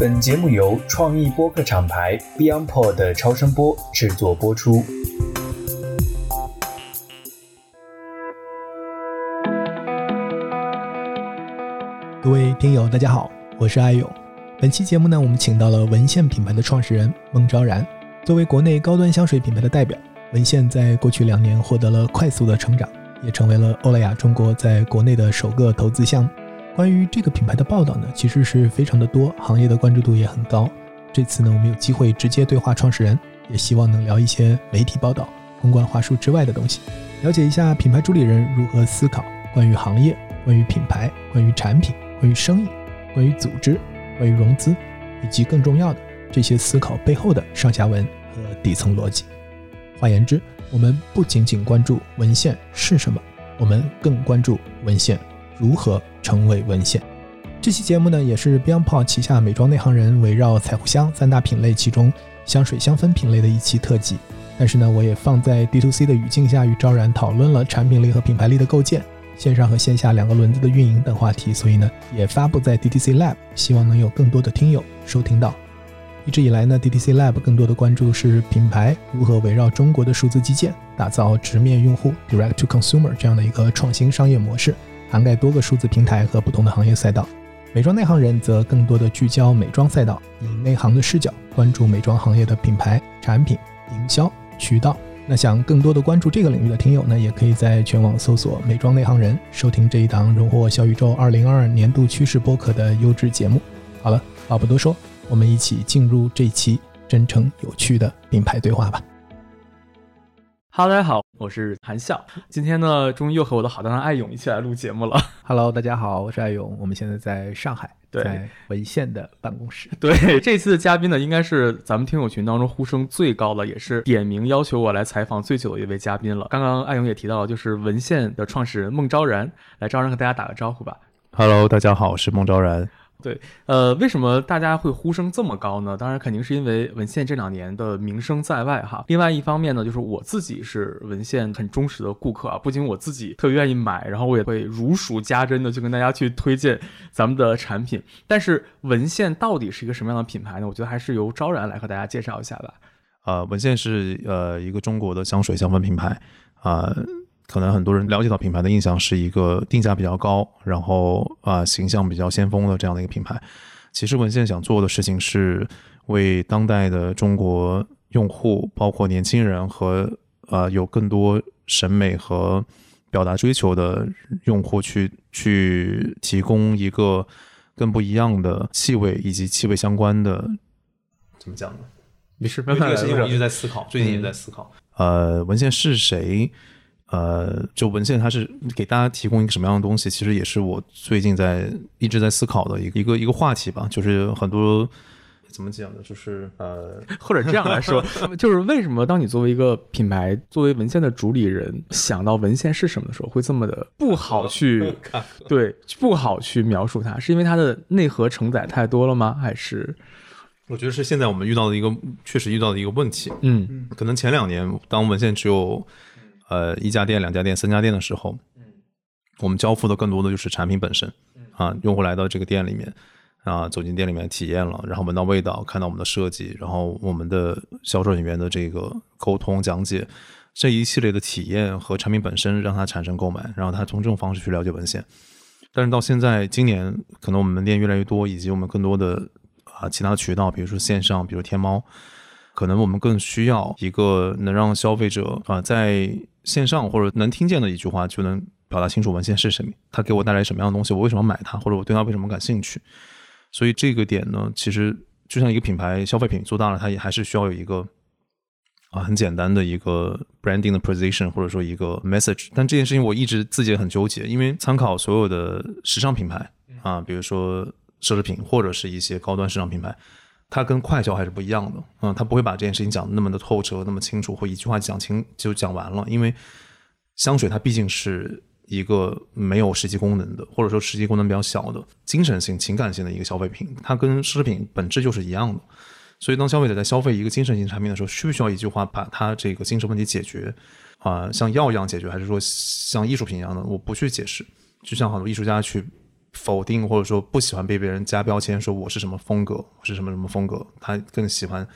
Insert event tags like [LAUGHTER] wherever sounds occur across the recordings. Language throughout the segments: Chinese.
本节目由创意播客厂牌 BeyondPod 的超声波制作播出。各位听友，大家好，我是艾勇。本期节目呢，我们请到了文献品牌的创始人孟昭然。作为国内高端香水品牌的代表，文献在过去两年获得了快速的成长，也成为了欧莱雅中国在国内的首个投资项目。关于这个品牌的报道呢，其实是非常的多，行业的关注度也很高。这次呢，我们有机会直接对话创始人，也希望能聊一些媒体报道、公关话术之外的东西，了解一下品牌主理人如何思考关于行业、关于品牌、关于产品、关于生意、关于组织、关于融资，以及更重要的这些思考背后的上下文和底层逻辑。换言之，我们不仅仅关注文献是什么，我们更关注文献如何。成为文献。这期节目呢，也是 BeyondPod 旗下美妆内行人围绕彩狐香三大品类其中香水香氛品类的一期特辑。但是呢，我也放在 D to C 的语境下与昭然讨论了产品力和品牌力的构建、线上和线下两个轮子的运营等话题，所以呢，也发布在 DTC Lab，希望能有更多的听友收听到。一直以来呢，DTC Lab 更多的关注是品牌如何围绕中国的数字基建，打造直面用户 （Direct to Consumer） 这样的一个创新商业模式。涵盖多个数字平台和不同的行业赛道，美妆内行人则更多的聚焦美妆赛道，以内行的视角关注美妆行业的品牌、产品、营销、渠道。那想更多的关注这个领域的听友呢，也可以在全网搜索“美妆内行人”，收听这一档荣获小宇宙二零二二年度趋势播客的优质节目。好了，话不多说，我们一起进入这期真诚有趣的品牌对话吧。Hello，大家好，我是韩笑。今天呢，终于又和我的好搭档艾勇一起来录节目了。[LAUGHS] Hello，大家好，我是艾勇。我们现在在上海，在文献的办公室。对，这次的嘉宾呢，应该是咱们听友群当中呼声最高的，也是点名要求我来采访最久的一位嘉宾了。刚刚艾勇也提到了，就是文献的创始人孟昭然。来，昭然和大家打个招呼吧。Hello，大家好，我是孟昭然。对，呃，为什么大家会呼声这么高呢？当然，肯定是因为文献这两年的名声在外哈。另外一方面呢，就是我自己是文献很忠实的顾客啊，不仅我自己特别愿意买，然后我也会如数家珍的去跟大家去推荐咱们的产品。但是文献到底是一个什么样的品牌呢？我觉得还是由昭然来和大家介绍一下吧。呃，文献是呃一个中国的香水香氛品牌啊。可能很多人了解到品牌的印象是一个定价比较高，然后啊形象比较先锋的这样的一个品牌。其实文献想做的事情是为当代的中国用户，包括年轻人和呃有更多审美和表达追求的用户去去提供一个更不一样的气味以及气味相关的怎么讲呢？没事，这个事情我一直在思考，最近也在思考。呃，文献是谁？呃，就文献它是给大家提供一个什么样的东西，其实也是我最近在一直在思考的一个一个一个话题吧。就是很多怎么讲呢？就是呃，[LAUGHS] 或者这样来说，就是为什么当你作为一个品牌，作为文献的主理人，想到文献是什么的时候，会这么的不好去对不好去描述它？是因为它的内核承载太多了吗？还是我觉得是现在我们遇到的一个确实遇到的一个问题。嗯，可能前两年当文献只有。呃，一家店、两家店、三家店的时候，我们交付的更多的就是产品本身，啊，用户来到这个店里面，啊，走进店里面体验了，然后闻到味道，看到我们的设计，然后我们的销售人员的这个沟通讲解，这一系列的体验和产品本身让他产生购买，然后他从这种方式去了解文献。但是到现在，今年可能我们门店越来越多，以及我们更多的啊其他渠道，比如说线上，比如天猫。可能我们更需要一个能让消费者啊在线上或者能听见的一句话就能表达清楚文献是什么，它给我带来什么样的东西，我为什么买它，或者我对它为什么感兴趣。所以这个点呢，其实就像一个品牌消费品做大了，它也还是需要有一个啊很简单的一个 branding 的 position 或者说一个 message。但这件事情我一直自己也很纠结，因为参考所有的时尚品牌啊，比如说奢侈品或者是一些高端时尚品牌。它跟快销还是不一样的，嗯，它不会把这件事情讲的那么的透彻、那么清楚，或一句话讲清就讲完了。因为香水它毕竟是一个没有实际功能的，或者说实际功能比较小的精神性、情感性的一个消费品，它跟奢侈品本质就是一样的。所以，当消费者在消费一个精神性产品的时候，需不需要一句话把它这个精神问题解决啊，像药一样解决，还是说像艺术品一样的，我不去解释，就像很多艺术家去。否定或者说不喜欢被别人加标签，说我是什么风格，我是什么什么风格，他更喜欢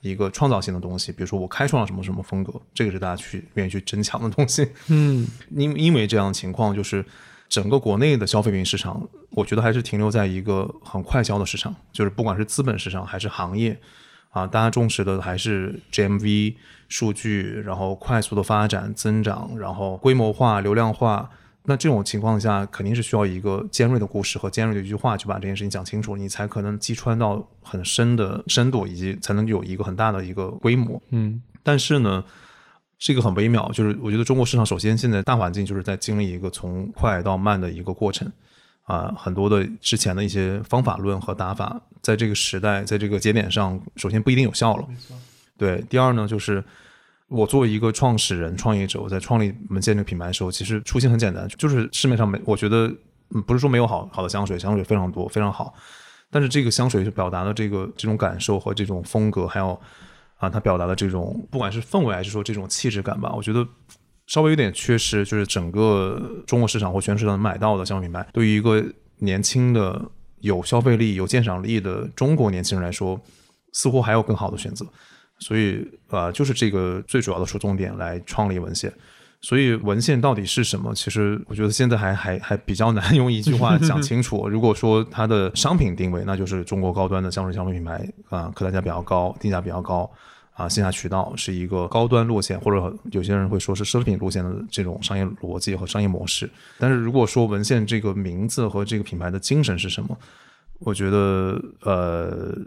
一个创造性的东西，比如说我开创了什么什么风格，这个是大家去愿意去争抢的东西。嗯，[LAUGHS] 因因为这样的情况，就是整个国内的消费品市场，我觉得还是停留在一个很快消的市场，就是不管是资本市场还是行业。啊，大家重视的还是 GMV 数据，然后快速的发展增长，然后规模化、流量化。那这种情况下，肯定是需要一个尖锐的故事和尖锐的一句话，去把这件事情讲清楚，你才可能击穿到很深的深度，以及才能有一个很大的一个规模。嗯，但是呢，是一个很微妙，就是我觉得中国市场首先现在大环境就是在经历一个从快到慢的一个过程。啊，很多的之前的一些方法论和打法，在这个时代，在这个节点上，首先不一定有效了。对，第二呢，就是我作为一个创始人、创业者，我在创立门线这个品牌的时候，其实初心很简单，就是市面上没，我觉得不是说没有好好的香水，香水非常多，非常好。但是这个香水是表达的这个这种感受和这种风格，还有啊，它表达的这种不管是氛围还是说这种气质感吧，我觉得。稍微有点缺失，就是整个中国市场或全市场买到的香水品牌，对于一个年轻的、有消费力、有鉴赏力的中国年轻人来说，似乎还有更好的选择。所以，呃，就是这个最主要的说重点来创立文献。所以，文献到底是什么？其实我觉得现在还还还比较难 [LAUGHS] 用一句话讲清楚。如果说它的商品定位，那就是中国高端的香水香水品牌啊，客单价比较高，定价比较高。啊，线下渠道是一个高端路线，或者有些人会说是奢侈品路线的这种商业逻辑和商业模式。但是如果说文献这个名字和这个品牌的精神是什么，我觉得呃，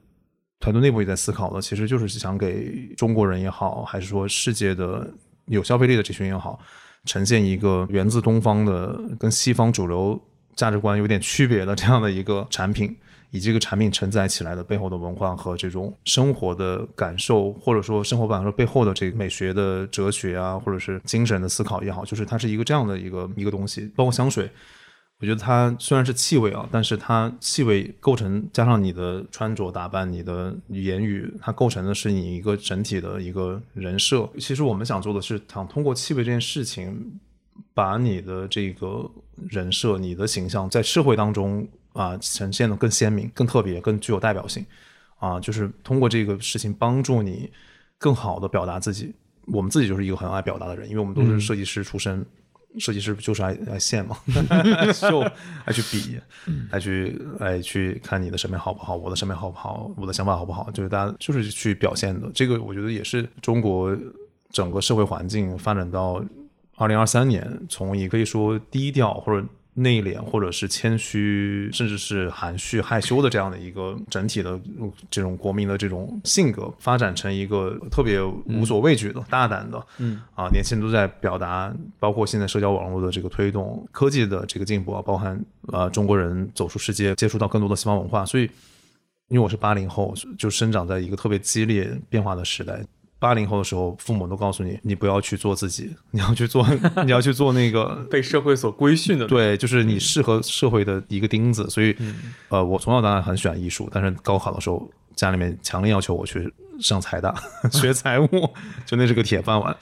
团队内部也在思考的，其实就是想给中国人也好，还是说世界的有消费力的这群也好，呈现一个源自东方的、跟西方主流价值观有点区别的这样的一个产品。以及这个产品承载起来的背后的文化和这种生活的感受，或者说生活感受背后的这个美学的哲学啊，或者是精神的思考也好，就是它是一个这样的一个一个东西。包括香水，我觉得它虽然是气味啊，但是它气味构成加上你的穿着打扮、你的言语，它构成的是你一个整体的一个人设。其实我们想做的是，想通过气味这件事情，把你的这个人设、你的形象在社会当中。啊，呈现的更鲜明、更特别、更具有代表性，啊，就是通过这个事情帮助你更好的表达自己。我们自己就是一个很爱表达的人，因为我们都是设计师出身，设计师不就是爱爱现吗，[LAUGHS] [LAUGHS] 就爱去比，爱去爱去看你的审美好不好，我的审美好不好，我的想法好不好，就是大家就是去表现的。这个我觉得也是中国整个社会环境发展到二零二三年，从一可以说低调或者。内敛，或者是谦虚，甚至是含蓄、害羞的这样的一个整体的这种国民的这种性格，发展成一个特别无所畏惧的、大胆的，嗯啊，年轻人都在表达，包括现在社交网络的这个推动、科技的这个进步啊，包含呃中国人走出世界，接触到更多的西方文化，所以，因为我是八零后，就生长在一个特别激烈变化的时代。八零后的时候，父母都告诉你，你不要去做自己，[LAUGHS] 你要去做，[LAUGHS] 你要去做那个 [LAUGHS] 被社会所规训的。对，就是你适合社会的一个钉子。所以，呃，我从小到大很喜欢艺术，但是高考的时候，家里面强烈要求我去上财大学财务，就那是个铁饭碗。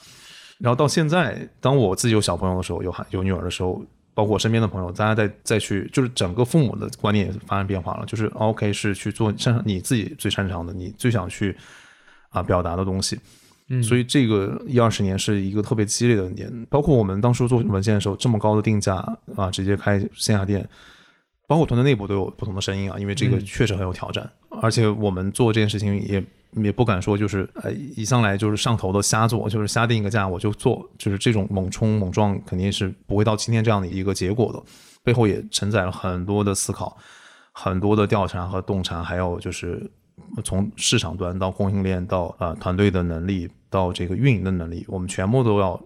然后到现在，当我自己有小朋友的时候，有孩有女儿的时候，包括我身边的朋友，大家再再去，就是整个父母的观念也发生变化了。就是 OK，是去做擅长你自己最擅长的，你最想去。啊，表达的东西，嗯，所以这个一二十年是一个特别激烈的年，包括我们当初做文件的时候，这么高的定价啊，直接开线下店，包括团队内部都有不同的声音啊，因为这个确实很有挑战，而且我们做这件事情也也不敢说就是呃一上来就是上头的瞎做，就是瞎定一个价我就做，就是这种猛冲猛撞肯定是不会到今天这样的一个结果的，背后也承载了很多的思考，很多的调查和洞察，还有就是。从市场端到供应链到啊团队的能力到这个运营的能力，我们全部都要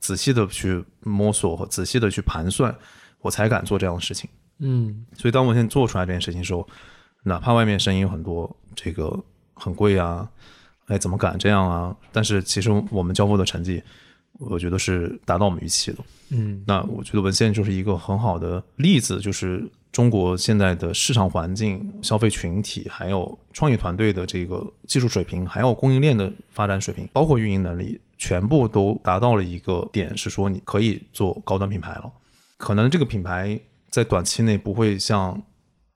仔细的去摸索和仔细的去盘算，我才敢做这样的事情。嗯，所以当我现在做出来这件事情的时候，哪怕外面声音有很多，这个很贵啊，哎怎么敢这样啊？但是其实我们交付的成绩，我觉得是达到我们预期的。嗯，那我觉得文献就是一个很好的例子，就是。中国现在的市场环境、消费群体，还有创业团队的这个技术水平，还有供应链的发展水平，包括运营能力，全部都达到了一个点，是说你可以做高端品牌了。可能这个品牌在短期内不会像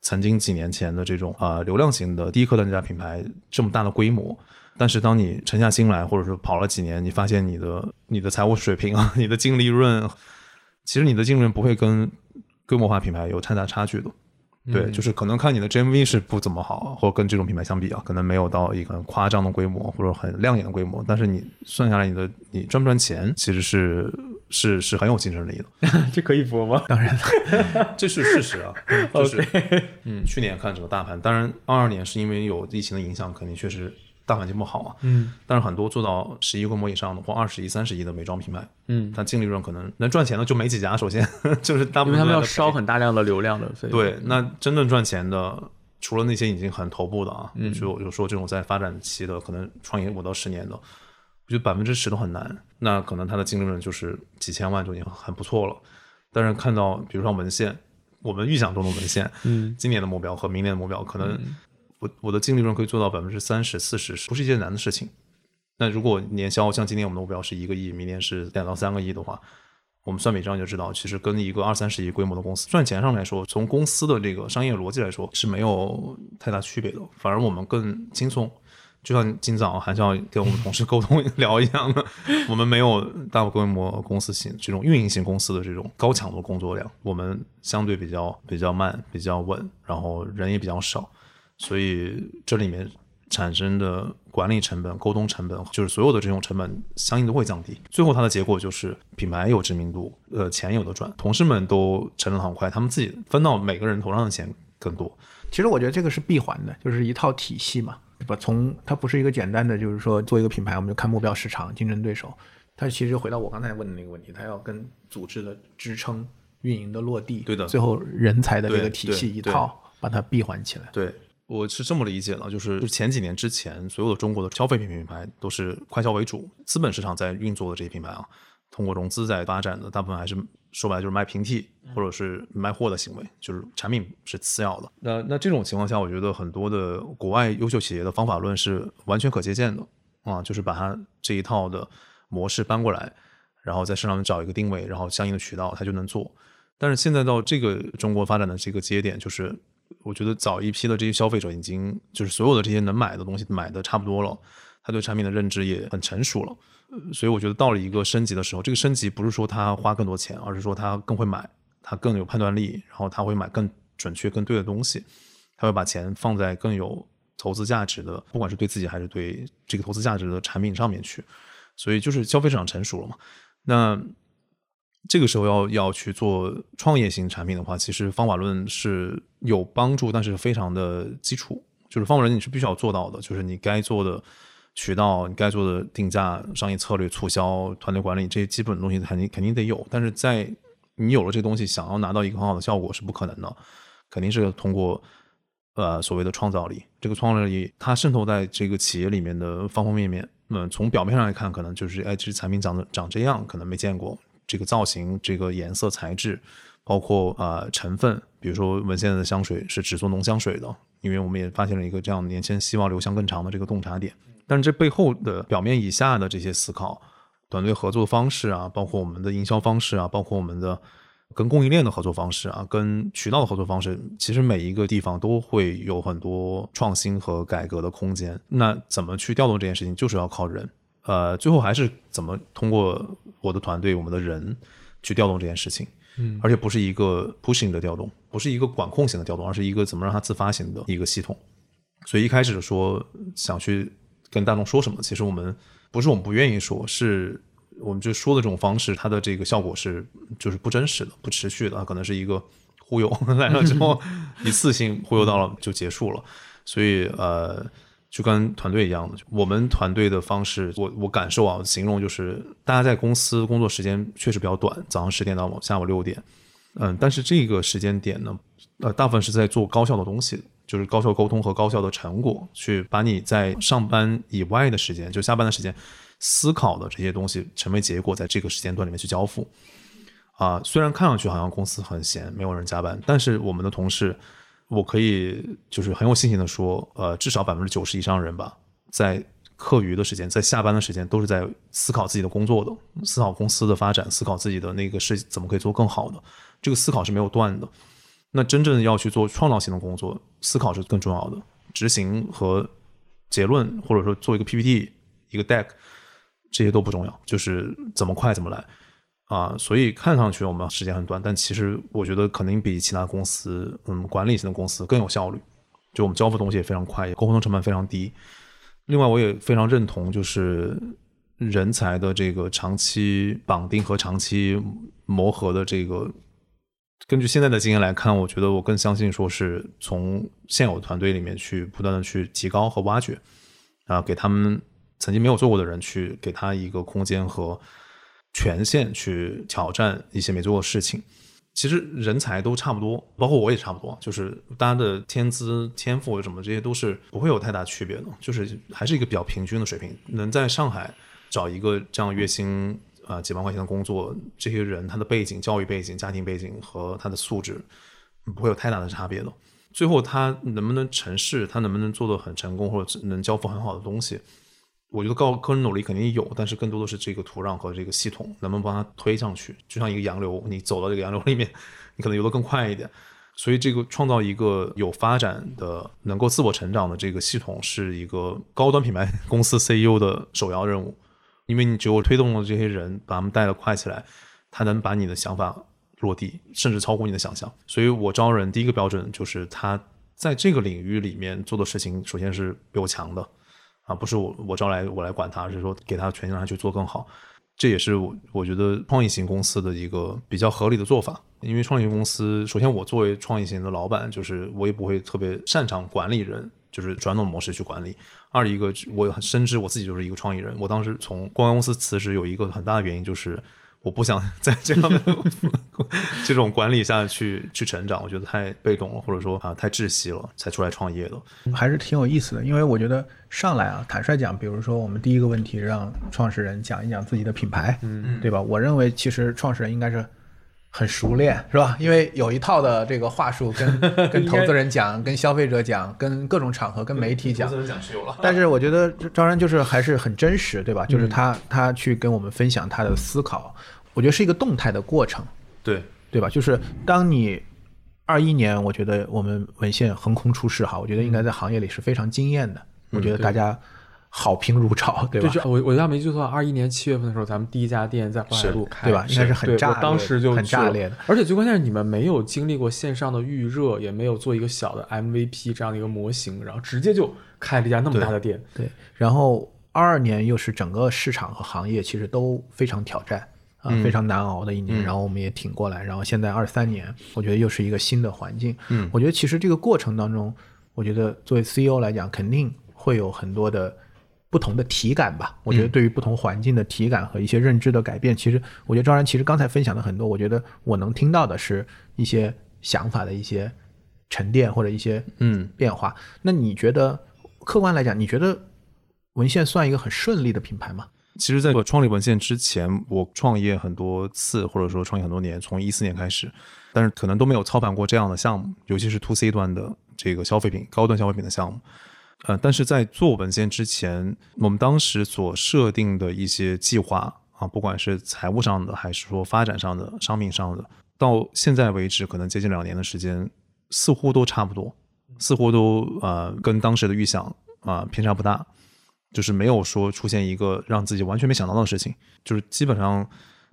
曾经几年前的这种啊、流量型的低客单价品牌这么大的规模。但是当你沉下心来，或者说跑了几年，你发现你的你的财务水平啊，[LAUGHS] 你的净利润，其实你的净利润不会跟规模化品牌有太大差距的。对，就是可能看你的 GMV 是不怎么好，或者跟这种品牌相比啊，可能没有到一个很夸张的规模或者很亮眼的规模，但是你算下来，你的你赚不赚钱，其实是是是很有竞争力的，[LAUGHS] 这可以播吗？[LAUGHS] 当然了，[LAUGHS] 这是事实啊。就是嗯，去年看整个大盘，当然二二年是因为有疫情的影响，肯定确实大环境不好啊。嗯但是很多做到十亿规模以上的或二十亿、三十亿的美妆品牌，嗯，它净利润可能能赚钱的就没几家。首先 [LAUGHS] 就是大部因为他们要烧很大量的流量的费用。对，那真正赚钱的，除了那些已经很头部的啊，嗯就就说这种在发展期的，可能创业五到十年的，我觉得百分之十都很难。那可能它的净利润就是几千万就已经很不错了。但是看到比如说文献，我们预想中的文献，嗯，今年的目标和明年的目标，可能我我的净利润可以做到百分之三十、四十，不是一件难的事情。那如果年销像今年我们的目标是一个亿，明年是两到三个亿的话，我们算笔账就知道，其实跟一个二三十亿规模的公司赚钱上来说，从公司的这个商业逻辑来说是没有太大区别的，反而我们更轻松。就像今早韩笑跟我们同事沟通 [LAUGHS] 聊一样的，我们没有大规模公司型这种运营型公司的这种高强度工作量，我们相对比较比较慢、比较稳，然后人也比较少，所以这里面产生的管理成本、沟通成本，就是所有的这种成本，相应都会降低。最后它的结果就是品牌有知名度，呃，钱有的赚，同事们都成长很快，他们自己分到每个人头上的钱更多。其实我觉得这个是闭环的，就是一套体系嘛，对吧？从它不是一个简单的，就是说做一个品牌，我们就看目标市场、竞争对手。它其实回到我刚才问的那个问题，它要跟组织的支撑、运营的落地，对的最后人才的这个体系一套，把它闭环起来。对，我是这么理解的，就是就是前几年之前，所有的中国的消费品品牌都是快消为主，资本市场在运作的这些品牌啊，通过融资在发展的，大部分还是说白了就是卖平替或者是卖货的行为，就是产品是次要的。那那这种情况下，我觉得很多的国外优秀企业的方法论是完全可借鉴的啊，就是把它这一套的模式搬过来，然后在市场上找一个定位，然后相应的渠道，它就能做。但是现在到这个中国发展的这个节点，就是我觉得早一批的这些消费者已经就是所有的这些能买的东西买的差不多了，他对产品的认知也很成熟了，所以我觉得到了一个升级的时候，这个升级不是说他花更多钱，而是说他更会买，他更有判断力，然后他会买更准确、更对的东西，他会把钱放在更有投资价值的，不管是对自己还是对这个投资价值的产品上面去，所以就是消费市场成熟了嘛，那。这个时候要要去做创业型产品的话，其实方法论是有帮助，但是非常的基础。就是方法论你是必须要做到的，就是你该做的渠道、你该做的定价、商业策略、促销、团队管理这些基本的东西肯定肯定得有。但是在你有了这东西，想要拿到一个很好的效果是不可能的，肯定是通过呃所谓的创造力。这个创造力它渗透在这个企业里面的方方面面。嗯，从表面上来看，可能就是哎，这产品长得长这样，可能没见过。这个造型、这个颜色、材质，包括呃成分，比如说文献的香水是只做浓香水的，因为我们也发现了一个这样年轻人希望留香更长的这个洞察点。但是这背后的表面以下的这些思考，团队合作方式啊，包括我们的营销方式啊，包括我们的跟供应链的合作方式啊，跟渠道的合作方式，其实每一个地方都会有很多创新和改革的空间。那怎么去调动这件事情，就是要靠人。呃，最后还是怎么通过我的团队、我们的人去调动这件事情，嗯，而且不是一个 pushing 的调动，不是一个管控型的调动，而是一个怎么让它自发型的一个系统。所以一开始说想去跟大众说什么，其实我们不是我们不愿意说，是我们就说的这种方式，它的这个效果是就是不真实的、不持续的，它可能是一个忽悠 [LAUGHS] 来了之后 [LAUGHS] 一次性忽悠到了就结束了，所以呃。就跟团队一样的，我们团队的方式，我我感受啊，形容就是大家在公司工作时间确实比较短，早上十点到下午六点，嗯，但是这个时间点呢，呃，大部分是在做高效的东西，就是高效沟通和高效的成果，去把你在上班以外的时间，就下班的时间思考的这些东西成为结果，在这个时间段里面去交付。啊，虽然看上去好像公司很闲，没有人加班，但是我们的同事。我可以就是很有信心的说，呃，至少百分之九十以上人吧，在课余的时间，在下班的时间，都是在思考自己的工作的，思考公司的发展，思考自己的那个事怎么可以做更好的，这个思考是没有断的。那真正要去做创造性的工作，思考是更重要的，执行和结论，或者说做一个 PPT、一个 deck，这些都不重要，就是怎么快怎么来啊。所以看上去我们时间很短，但其实我觉得肯定比其他公司，嗯，管理型的公司更有效率。就我们交付东西也非常快，沟通成本非常低。另外，我也非常认同，就是人才的这个长期绑定和长期磨合的这个。根据现在的经验来看，我觉得我更相信说是从现有团队里面去不断的去提高和挖掘，啊，给他们曾经没有做过的人去给他一个空间和权限去挑战一些没做过的事情。其实人才都差不多，包括我也差不多，就是大家的天资、天赋什么这些都是不会有太大区别的，就是还是一个比较平均的水平。能在上海找一个这样月薪。啊，几万块钱的工作，这些人他的背景、教育背景、家庭背景和他的素质不会有太大的差别的。最后他能不能成事，他能不能做得很成功，或者能交付很好的东西，我觉得高个人努力肯定有，但是更多的是这个土壤和这个系统能不能帮他推上去。就像一个洋流，你走到这个洋流里面，[LAUGHS] 你可能游得更快一点。所以这个创造一个有发展的、能够自我成长的这个系统，是一个高端品牌 [LAUGHS] 公司 CEO 的首要任务。因为你只有推动了这些人，把他们带的快起来，他能把你的想法落地，甚至超过你的想象。所以我招人第一个标准就是他在这个领域里面做的事情，首先是比我强的，啊，不是我我招来我来管他，是说给他权限让他去做更好。这也是我我觉得创意型公司的一个比较合理的做法。因为创意型公司，首先我作为创意型的老板，就是我也不会特别擅长管理人。就是传统模式去管理。二一个，我深知我自己就是一个创意人。我当时从公关公司辞职，有一个很大的原因就是我不想 [LAUGHS] 在这样的 [LAUGHS] 这种管理下去去成长，我觉得太被动了，或者说啊太窒息了，才出来创业的。还是挺有意思的，因为我觉得上来啊，坦率讲，比如说我们第一个问题让创始人讲一讲自己的品牌，嗯，对吧？我认为其实创始人应该是。很熟练是吧？因为有一套的这个话术，跟 [LAUGHS] 跟投资人讲，跟消费者讲，跟各种场合，跟媒体讲。投资人讲是有了。但是我觉得张然就是还是很真实，对吧？就是他他去跟我们分享他的思考，我觉得是一个动态的过程。对对吧？就是当你二一年，我觉得我们文献横空出世哈，我觉得应该在行业里是非常惊艳的。我觉得大家。好评如潮，对吧？我我要没记错，二一年七月份的时候，咱们第一家店在淮海路开，对吧？应该是很炸，当时就很炸裂的。而且最关键是，你们没有经历过线上的预热，也没有做一个小的 MVP 这样的一个模型，然后直接就开了一家那么大的店。对。然后二二年又是整个市场和行业其实都非常挑战啊，非常难熬的一年。然后我们也挺过来。然后现在二三年，我觉得又是一个新的环境。嗯。我觉得其实这个过程当中，我觉得作为 CEO 来讲，肯定会有很多的。不同的体感吧，我觉得对于不同环境的体感和一些认知的改变，其实我觉得张然其实刚才分享的很多，我觉得我能听到的是一些想法的一些沉淀或者一些嗯变化。那你觉得客观来讲，你觉得文献算一个很顺利的品牌吗？其实，在我创立文献之前，我创业很多次，或者说创业很多年，从一四年开始，但是可能都没有操盘过这样的项目，尤其是 to C 端的这个消费品、高端消费品的项目。呃，但是在做文献之前，我们当时所设定的一些计划啊，不管是财务上的，还是说发展上的、商品上的，到现在为止，可能接近两年的时间，似乎都差不多，似乎都呃跟当时的预想啊偏差不大，就是没有说出现一个让自己完全没想到的事情，就是基本上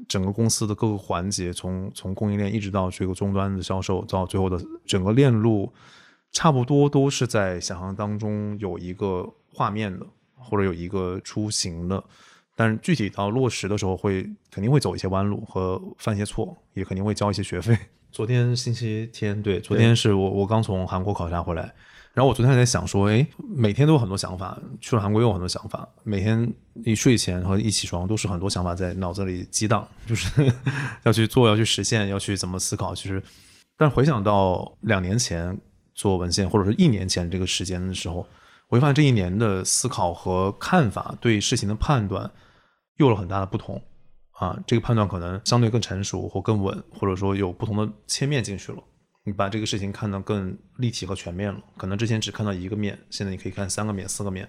整个公司的各个环节，从从供应链一直到这个终端的销售，到最后的整个链路。差不多都是在想象当中有一个画面的，或者有一个雏形的，但是具体到落实的时候，会肯定会走一些弯路和犯一些错，也肯定会交一些学费。昨天星期天，对，昨天是我我刚从韩国考察回来，然后我昨天还在想说，哎，每天都有很多想法，去了韩国又有很多想法，每天一睡前和一起床都是很多想法在脑子里激荡，就是 [LAUGHS] 要去做，要去实现，要去怎么思考。其实，但回想到两年前。做文献，或者说一年前这个时间的时候，我会发现这一年的思考和看法，对事情的判断，有了很大的不同啊。这个判断可能相对更成熟或更稳，或者说有不同的切面进去了。你把这个事情看得更立体和全面了。可能之前只看到一个面，现在你可以看三个面、四个面。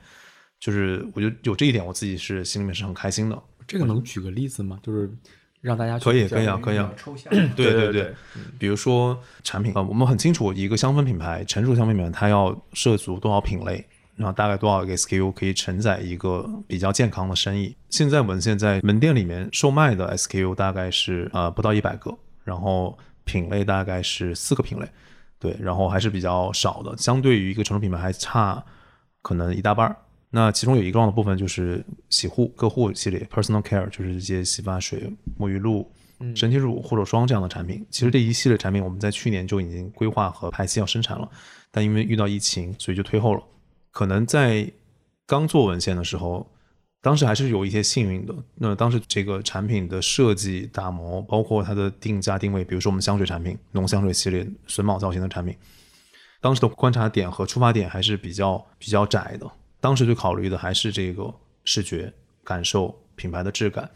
就是我觉得有这一点，我自己是心里面是很开心的。这个能举个例子吗？就是让大家去可以可以啊可以啊抽象。对对对，比如说产品啊、呃我们很清楚一个香氛品牌，成熟香氛品牌它要涉足多少品类，然后大概多少个 SKU 可以承载一个比较健康的生意。现在我们现在门店里面售卖的 SKU 大概是呃不到一百个，然后品类大概是四个品类，对，然后还是比较少的，相对于一个成熟品牌还差可能一大半儿。那其中有一个重要的部分就是洗护个护系列 （personal care），就是这些洗发水、沐浴露、身体乳、护手霜这样的产品。其实这一系列产品我们在去年就已经规划和排期要生产了，但因为遇到疫情，所以就推后了。可能在刚做文献的时候，当时还是有一些幸运的。那当时这个产品的设计、打磨，包括它的定价定位，比如说我们香水产品、浓香水系列、榫卯造型的产品，当时的观察点和出发点还是比较比较窄的。当时最考虑的还是这个视觉感受、品牌的质感。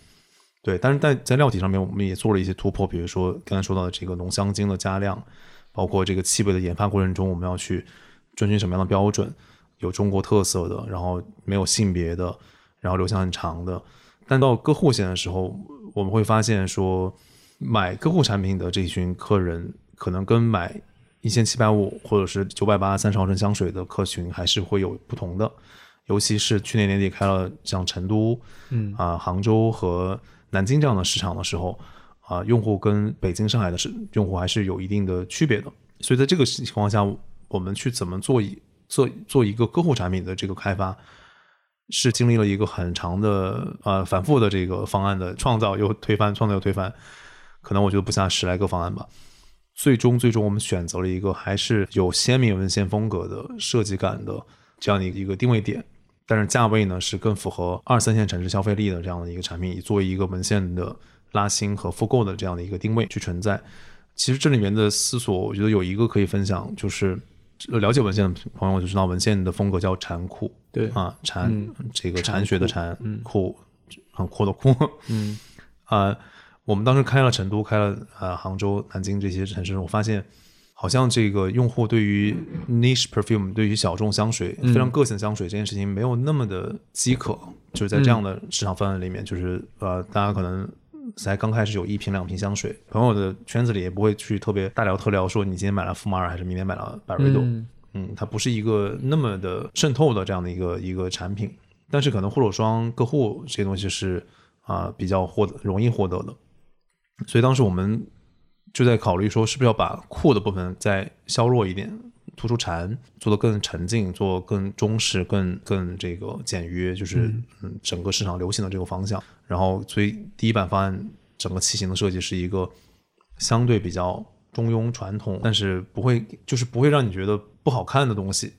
对，但是在在料体上面，我们也做了一些突破，比如说刚才说到的这个浓香精的加量，包括这个气味的研发过程中，我们要去遵循什么样的标准，有中国特色的，然后没有性别的，然后留香很长的。但到个户线的时候，我们会发现说，买个户产品的这一群客人，可能跟买一千七百五或者是九百八三十毫升香水的客群还是会有不同的。尤其是去年年底开了像成都、嗯啊、杭州和南京这样的市场的时候，啊、用户跟北京、上海的市用户还是有一定的区别的。所以在这个情况下，我们去怎么做一做做一个个户产品的这个开发，是经历了一个很长的呃反复的这个方案的创造又推翻，创造又推翻，可能我觉得不下十来个方案吧。最终，最终我们选择了一个还是有鲜明文献风格的设计感的这样的一个定位点，但是价位呢是更符合二三线城市消费力的这样的一个产品，以作为一个文献的拉新和复购的这样的一个定位去存在。其实这里面的思索，我觉得有一个可以分享，就是了解文献的朋友就知道，文献的风格叫禅酷，对啊，禅、嗯这个禅禅学的禅，嗯酷很酷的酷，嗯。[LAUGHS] 啊、我们当时开了成都，开了呃杭州、南京这些城市，我发现好像这个用户对于 niche perfume，对于小众香水、非常个性香水这件事情没有那么的饥渴，就是在这样的市场氛围里面，就是呃大家可能。才刚开始有一瓶两瓶香水，朋友的圈子里也不会去特别大聊特聊，说你今天买了福马尔还是明天买了百瑞朵，嗯。嗯，它不是一个那么的渗透的这样的一个一个产品，但是可能护手霜、个护这些东西是啊、比较获得容易获得的，所以当时我们就在考虑说，是不是要把酷的部分再削弱一点，突出禅，做的更沉静，做更中式、更更这个简约，就是嗯整个市场流行的这个方向。然后，所以第一版方案整个器型的设计是一个相对比较中庸传统，但是不会就是不会让你觉得不好看的东西，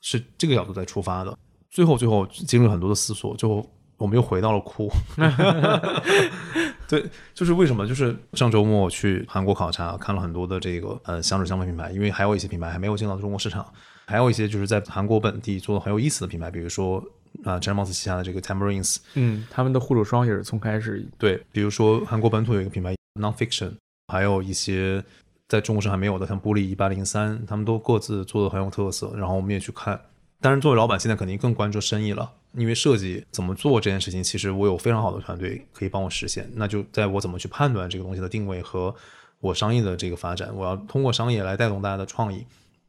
是这个角度在出发的。最后，最后经历了很多的思索，最后我们又回到了酷。[LAUGHS] 对，就是为什么？就是上周末我去韩国考察，看了很多的这个呃香水香氛品牌，因为还有一些品牌还没有进到中国市场，还有一些就是在韩国本地做的很有意思的品牌，比如说啊詹姆斯旗下的这个 Tamarins，嗯，他们的护手霜也是从开始对，比如说韩国本土有一个品牌 Nonfiction，还有一些在中国上还没有的，像玻璃一八零三，他们都各自做的很有特色。然后我们也去看，当然作为老板，现在肯定更关注生意了，因为设计怎么做这件事情，其实我有非常好的团队可以帮我实现。那就在我怎么去判断这个东西的定位和我商业的这个发展，我要通过商业来带动大家的创意。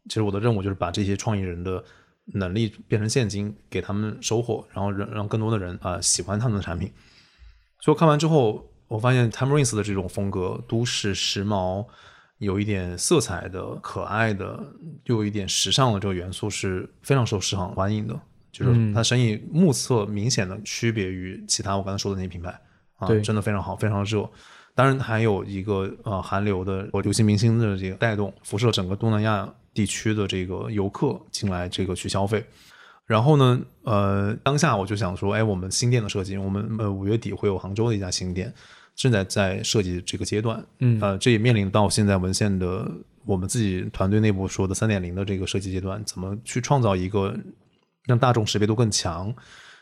其实我的任务就是把这些创意人的能力变成现金，给他们收获，然后让让更多的人啊、喜欢他们的产品。所以我看完之后，我发现 Tamarins 的这种风格，都市时髦，有一点色彩的、可爱的，又有一点时尚的这个元素是非常受市场欢迎的。就是嗯它生意目测明显的区别于其他我刚才说的那些品牌啊，真的非常好，非常热。当然还有一个呃韩流的或流行明星的这个带动，辐射整个东南亚地区的这个游客进来这个去消费。然后呢，呃，当下我就想说，哎，我们新店的设计，我们呃五月底会有杭州的一家新店，正在在设计这个阶段，嗯呃，这也面临到现在文献的我们自己团队内部说的三点零的这个设计阶段，怎么去创造一个让大众识别度更强，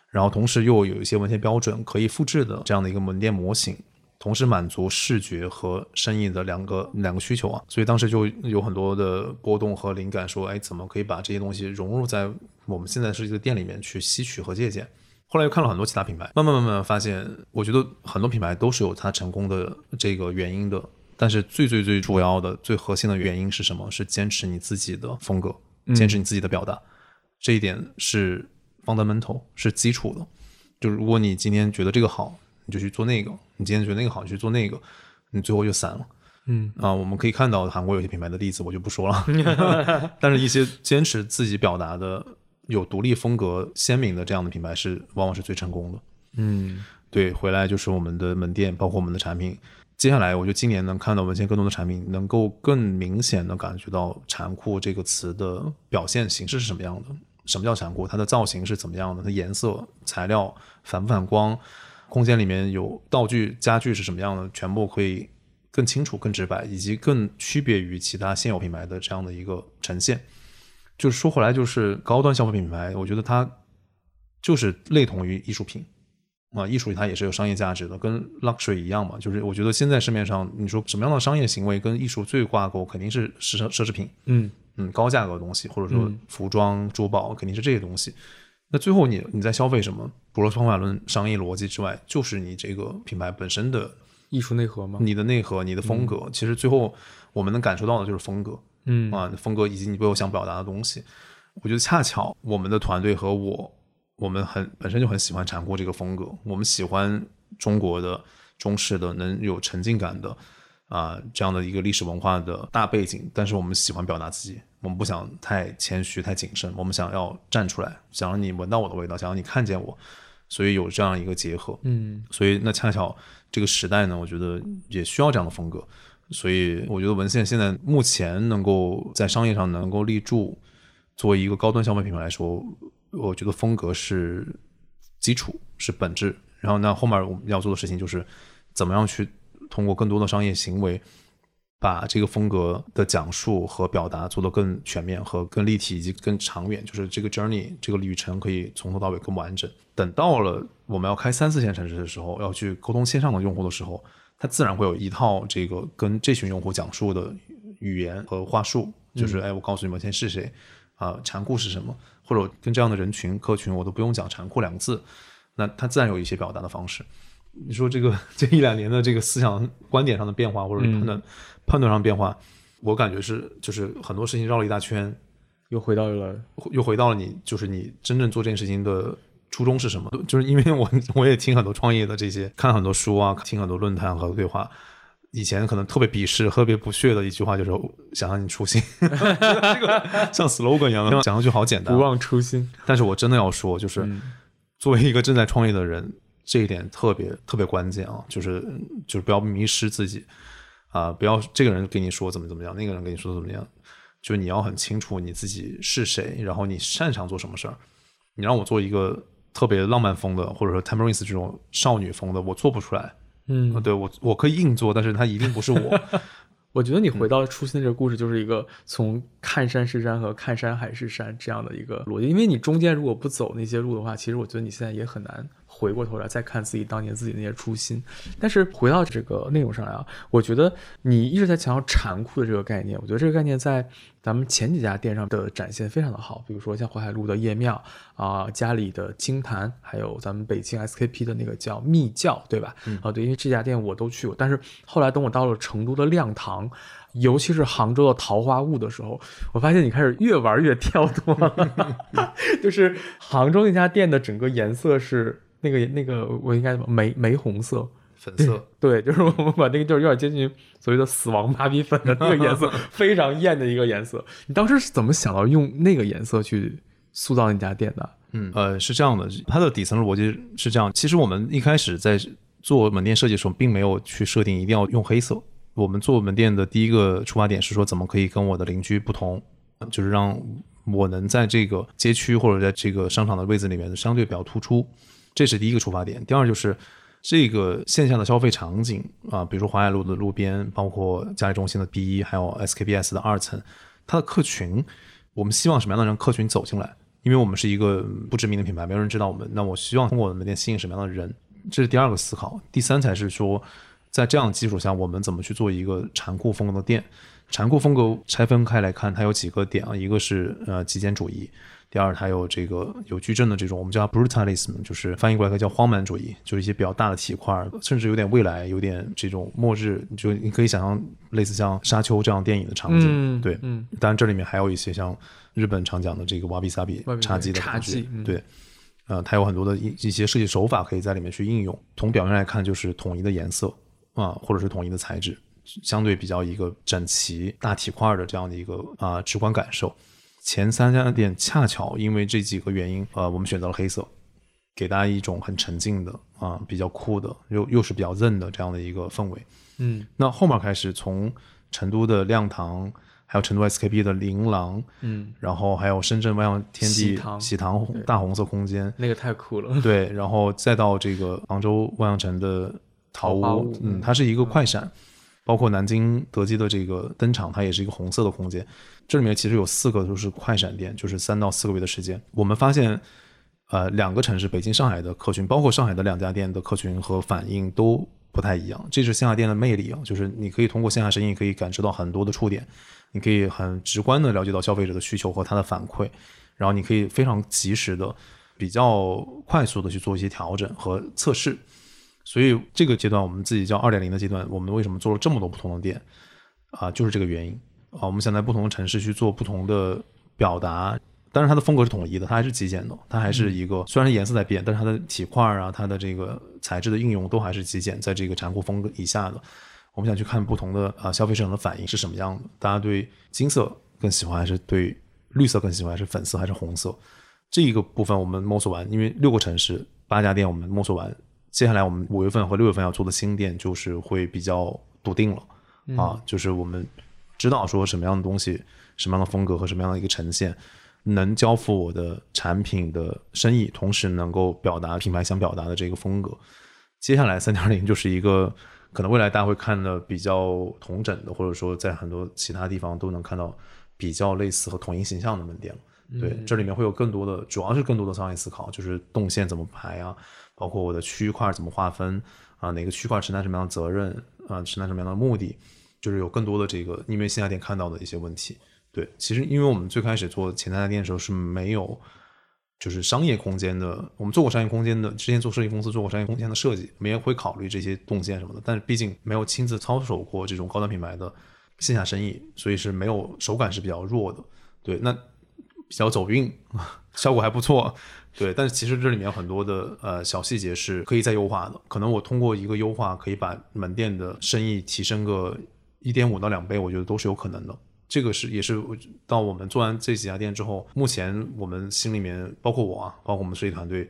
然后同时又有一些文献标准可以复制的这样的一个门店模型，同时满足视觉和生意的两个两个需求啊，所以当时就有很多的波动和灵感，说，哎，怎么可以把这些东西融入在我们现在设计的店里面去吸取和借鉴？后来又看了很多其他品牌，慢慢慢慢发现，我觉得很多品牌都是有它成功的这个原因的。但是最最最主要的、最核心的原因是什么？是坚持你自己的风格，坚持你自己的表达，这一点是 fundamental，是基础的。就如果你今天觉得这个好，你就去做那个；你今天觉得那个好，你去做那个，你最后就散了。嗯啊，我们可以看到韩国有些品牌的例子，我就不说了。[LAUGHS] 但是，一些坚持自己表达的、有独立风格鲜明的这样的品牌，是往往是最成功的。嗯，对，回来就是我们的门店，包括我们的产品。接下来，我觉得今年能看到文献更多的产品，能够更明显的感觉到“残酷”这个词的表现形式是什么样的。什么叫残酷？它的造型是怎么样的？它颜色、材料反不反光？空间里面有道具、家具是什么样的？全部可以更清楚、更直白，以及更区别于其他现有品牌的这样的一个呈现。就是说回来，就是高端消费品牌，我觉得它就是类同于艺术品。啊，艺术它也是有商业价值的，跟 luxury 一样嘛。就是我觉得现在市面上，你说什么样的商业行为跟艺术最挂钩，肯定是奢奢侈品，嗯嗯，高价格的东西，或者说服装、珠宝，肯定是这些东西。那最后你你在消费什么？除了方法论、商业逻辑之外，就是你这个品牌本身的艺术内核吗？你的内核、你的风格，其实最后我们能感受到的就是风格，嗯啊，风格以及你背后想表达的东西。我觉得恰巧我们的团队和我。我们很本身就很喜欢禅库这个风格，我们喜欢中国的中式的能有沉浸感的啊这样的一个历史文化的大背景，但是我们喜欢表达自己，我们不想太谦虚太谨慎，我们想要站出来，想让你闻到我的味道，想让你看见我，所以有这样一个结合，嗯，所以那恰巧这个时代呢，我觉得也需要这样的风格，所以我觉得文献现在目前能够在商业上能够立住，作为一个高端消费品牌来说。我觉得风格是基础，是本质。然后那后面我们要做的事情就是，怎么样去通过更多的商业行为，把这个风格的讲述和表达做得更全面和更立体以及更长远。就是这个 journey 这个旅程可以从头到尾更完整。等到了我们要开三四线城市的时候，要去沟通线上的用户的时候，它自然会有一套这个跟这群用户讲述的语言和话术。就是哎，我告诉你们现在是谁啊，残酷是什么。或者跟这样的人群客群，我都不用讲“残酷”两个字，那他自然有一些表达的方式。你说这个 [LAUGHS] 这一两年的这个思想观点上的变化，或者判断判断上变化，我感觉是就是很多事情绕了一大圈，又回到了又回到了你就是你真正做这件事情的初衷是什么？[LAUGHS] 就是因为我 [LAUGHS] 我也听很多创业的这些，看很多书啊，听很多论坛和对话。以前可能特别鄙视、特别不屑的一句话，就是想让你初心，这个像 slogan 一样，讲上去好简单，不忘初心。但是我真的要说，就是作为一个正在创业的人，这一点特别特别关键啊，就是就是不要迷失自己啊，不要这个人跟你说怎么怎么样，那个人跟你说怎么样，就是你要很清楚你自己是谁，然后你擅长做什么事儿。你让我做一个特别浪漫风的，或者说 Tamarins 这种少女风的，我做不出来。嗯，对我我可以硬做，但是它一定不是我。[LAUGHS] 我觉得你回到初心的这个故事，就是一个从看山是山和看山还是山这样的一个逻辑。因为你中间如果不走那些路的话，其实我觉得你现在也很难回过头来再看自己当年自己那些初心。但是回到这个内容上来啊，我觉得你一直在强调残酷的这个概念，我觉得这个概念在。咱们前几家店上的展现非常的好，比如说像淮海路的夜庙啊，家里的金坛，还有咱们北京 SKP 的那个叫密教，对吧？啊，对，因为这家店我都去过，但是后来等我到了成都的亮堂，尤其是杭州的桃花坞的时候，我发现你开始越玩越跳脱了，[LAUGHS] [LAUGHS] 就是杭州那家店的整个颜色是那个那个我应该怎么玫玫红色。粉色，对，就是我们把那个就是有点接近所谓的死亡芭比粉的那个颜色，[LAUGHS] 非常艳的一个颜色。你当时是怎么想到用那个颜色去塑造那家店的？嗯，呃，是这样的，它的底层逻辑是这样。其实我们一开始在做门店设计的时候，并没有去设定一定要用黑色。我们做门店的第一个出发点是说，怎么可以跟我的邻居不同，就是让我能在这个街区或者在这个商场的位置里面相对比较突出，这是第一个出发点。第二就是。这个线下的消费场景啊，比如说淮海路的路边，包括嘉里中心的 B 一，还有 SKPS 的二层，它的客群，我们希望什么样的人客群走进来？因为我们是一个不知名的品牌，没有人知道我们，那我希望通过我的门店吸引什么样的人？这是第二个思考。第三才是说，在这样的基础下，我们怎么去做一个残酷风格的店？残酷风格拆分开来看，它有几个点啊，一个是呃极简主义，第二，它有这个有矩阵的这种，我们叫 brutalism，就是翻译过来可以叫荒蛮主义，就是一些比较大的体块，甚至有点未来，有点这种末日，就你可以想象类似像沙丘这样电影的场景。嗯对，嗯当然这里面还有一些像日本常讲的这个瓦比萨比瓦比侘寂的侘感觉寂嗯对。呃，它有很多的一一些设计手法可以在里面去应用。从表面来看，就是统一的颜色啊、或者是统一的材质，相对比较一个整齐大体块的这样的一个啊、直观感受。前三家店恰巧因为这几个原因，呃，我们选择了黑色，给大家一种很沉静的啊、比较酷的，又又是比较韧的这样的一个氛围。嗯那后面开始从成都的亮堂，还有成都 SKP 的琳琅，嗯，然后还有深圳万象天地喜糖大红色空间，那个太酷了。对，然后再到这个杭州万象城的桃桃花嗯，它是一个快闪，包括南京德基的这个灯场，它也是一个红色的空间。这里面其实有四个都是快闪店，就是三到四个月的时间。我们发现，呃，两个城市北京、上海的客群，包括上海的两家店的客群和反应都不太一样。这是线下店的魅力啊，就是你可以通过线下生意可以感知到很多的触点，你可以很直观的了解到消费者的需求和他的反馈，然后你可以非常及时的、比较快速的去做一些调整和测试。所以这个阶段我们自己叫二点零的阶段，我们为什么做了这么多不同的店啊？就是这个原因啊。我们想在不同的城市去做不同的表达，但是它的风格是统一的，它还是极简的，它还是一个虽然颜色在变，但是它的体块啊，它的这个材质的应用都还是极简，在这个禅酷风格以下的。我们想去看不同的啊消费市场的反应是什么样的，大家对金色更喜欢，还是对绿色更喜欢，还是粉色还是红色？这一个部分我们摸索完，因为六个城市八家店我们摸索完，接下来我们五月份和六月份要做的新店就是会比较笃定了、啊，就是我们知道说什么样的东西、什么样的风格和什么样的一个呈现，能交付我的产品的生意，同时能够表达品牌想表达的这个风格。接下来三点零就是一个可能未来大家会看的比较同整的，或者说在很多其他地方都能看到比较类似和统一形象的门店了。对，这里面会有更多的，主要是更多的商业思考，就是动线怎么排啊，包括我的区块怎么划分啊，哪个区块承担什么样的责任啊，承担什么样的目的，就是有更多的这个因为线下店看到的一些问题。对，其实因为我们最开始做前三家店的时候是没有就是商业空间的，我们做过商业空间的，之前做设计公司做过商业空间的设计，我们也会考虑这些动线什么的，但是毕竟没有亲自操守过这种高端品牌的线下生意，所以是没有手感是比较弱的。对，那比较走运，[LAUGHS] 效果还不错。对，但是其实这里面有很多的呃小细节是可以再优化的。可能我通过一个优化，可以把门店的生意提升个一点五到两倍，我觉得都是有可能的。这个是也是到我们做完这几家店之后，目前我们心里面，包括我啊，包括我们设计团队，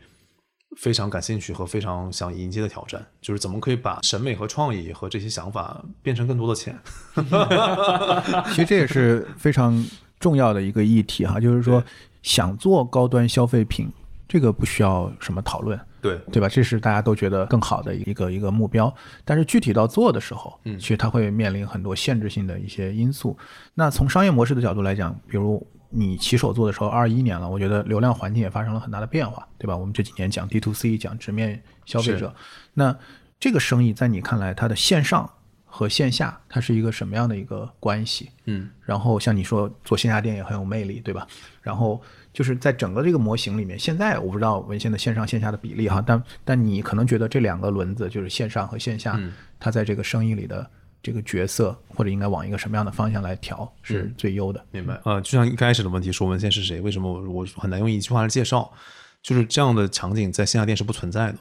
非常感兴趣和非常想迎接的挑战，就是怎么可以把审美和创意和这些想法变成更多的钱。[LAUGHS] [LAUGHS] 其实这也是非常重要的一个议题哈，就是说想做高端消费品，这个不需要什么讨论，对，对吧？这是大家都觉得更好的一个一个目标。但是具体到做的时候，嗯其实它会面临很多限制性的一些因素。那从商业模式的角度来讲，比如你起手做的时候，二一年了，我觉得流量环境也发生了很大的变化，对吧？我们这几年讲 D to C，讲直面消费者，那这个生意在你看来，它的线上和线下，它是一个什么样的一个关系？嗯，然后像你说做线下店也很有魅力，对吧？然后就是在整个这个模型里面，现在我不知道文献的线上线下的比例哈，但但你可能觉得这两个轮子就是线上和线下，嗯它在这个生意里的这个角色或者应该往一个什么样的方向来调是最优的。明白。呃，就像一开始的问题说文献是谁，为什么我我很难用一句话来介绍？就是这样的场景在线下店是不存在的，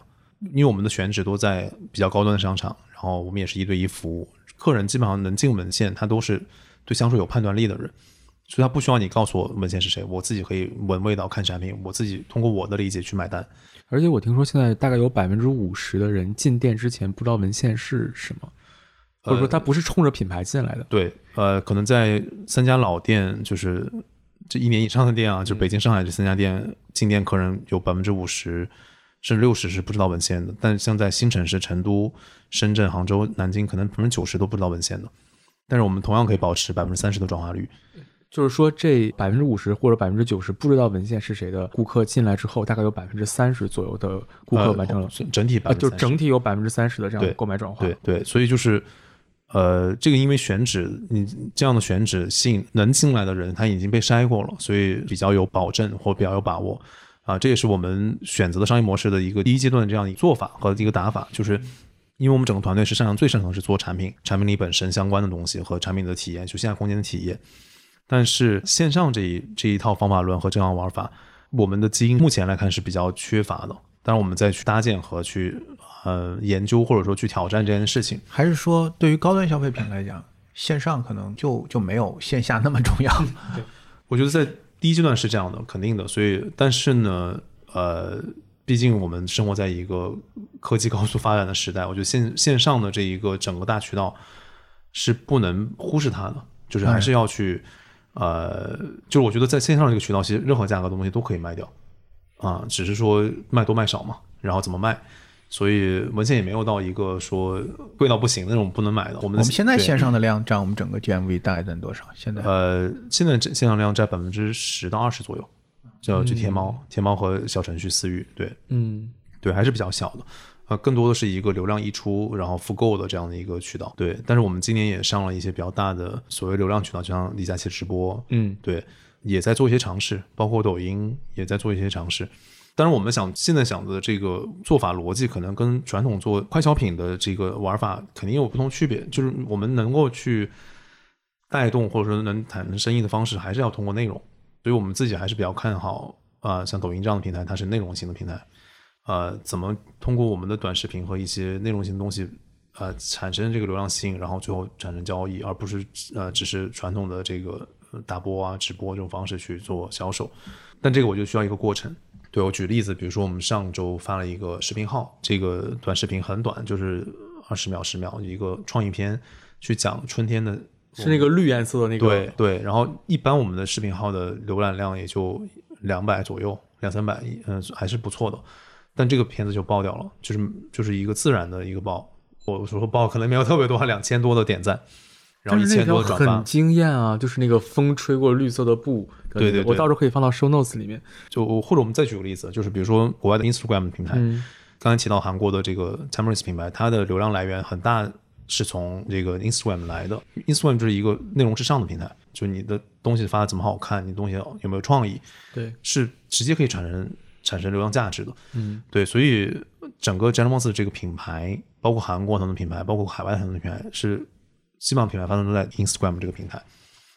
因为我们的选址都在比较高端的商场，然后我们也是一对一服务，客人基本上能进文献，他都是对香水有判断力的人，所以他不需要你告诉我文献是谁，我自己可以闻味道、看产品，我自己通过我的理解去买单。而且我听说现在大概有百分之五十的人进店之前不知道文献是什么，或者说他不是冲着品牌进来的。对，呃，可能在三家老店，就是这一年以上的店啊，就北京、上海这三家店进店客人有百分之五十甚至六十是不知道文献的，但像在新城市成都、深圳、杭州、南京，可能百分之九十都不知道文献的。但是我们同样可以保持百分之三十的转化率。就是说，这百分之五十或者百分之九十不知道文献是谁的顾客进来之后，大概有百分之三十左右的顾客完成了呃整体百啊，分之就整体有百分之三十的这样的购买转化。对对，所以就是呃，这个因为选址，你这样的选址吸引能进来的人，他已经被筛过了，所以比较有保证或比较有把握啊。这也是我们选择的商业模式的一个第一阶段的这样一个做法和一个打法，就是因为我们整个团队是擅长最擅长是做产品、产品力本身相关的东西和产品的体验，就线下空间的体验。但是线上这一这一套方法论和这样玩法，我们的基因目前来看是比较缺乏的。当然，我们再去搭建和去。呃，研究或者说去挑战这件事情，还是说对于高端消费品来讲，线上可能就就没有线下那么重要？[LAUGHS] 对，我觉得在第一阶段是这样的，肯定的。所以，但是呢，呃，毕竟我们生活在一个科技高速发展的时代，我觉得线线上的这一个整个大渠道是不能忽视它的，就是还是要去，呃，就是我觉得在线上这个渠道，其实任何价格的东西都可以卖掉啊，只是说卖多卖少嘛，然后怎么卖。所以文献也没有到一个说贵到不行那种不能买的。我们我们现在线上的量占我们整个 GMV 大概占多少？现在呃，现在线上量占百分之十到二十左右，就就天猫、天猫和小程序私域，对，嗯，对，还是比较小的。呃，更多的是一个流量溢出，然后复购的这样的一个渠道。对，但是我们今年也上了一些比较大的所谓流量渠道，就像李佳琦直播，嗯，对，也在做一些尝试，包括抖音也在做一些尝试。当然，我们想现在想的这个做法逻辑，可能跟传统做快消品的这个玩法肯定有不同区别。就是我们能够去带动或者说能谈生意的方式，还是要通过内容。所以我们自己还是比较看好啊，像抖音这样的平台，它是内容型的平台。呃，怎么通过我们的短视频和一些内容型的东西，呃，产生这个流量吸引，然后最后产生交易，而不是呃，只是传统的这个打播啊、直播这种方式去做销售。但这个我就需要一个过程。对我举例子，比如说我们上周发了一个视频号，这个短视频很短，就是二十秒、十秒一个创意片，去讲春天的，是那个绿颜色的那个。对对，然后一般我们的视频号的浏览量也就两百左右，两三百，嗯，还是不错的。但这个片子就爆掉了，就是就是一个自然的一个爆，我说爆可能没有特别多，两千多的点赞。然后一千多转发，很惊艳啊！就是那个风吹过绿色的布，对对，对我到时候可以放到 show notes 里面。就或者我们再举个例子，就是比如说国外的 Instagram 平台，刚才提到韩国的这个 Timeless 品牌，它的流量来源很大是从这个 Instagram 来的。Instagram 就是一个内容至上的平台，就你的东西发的怎么好看，你东西有没有创意，对，是直接可以产生产生流量价值的。嗯，对，所以整个 Timeless 这个品牌，包括韩国很多品牌，包括海外很多品牌是。基本上品牌发生都在 Instagram 这个平台，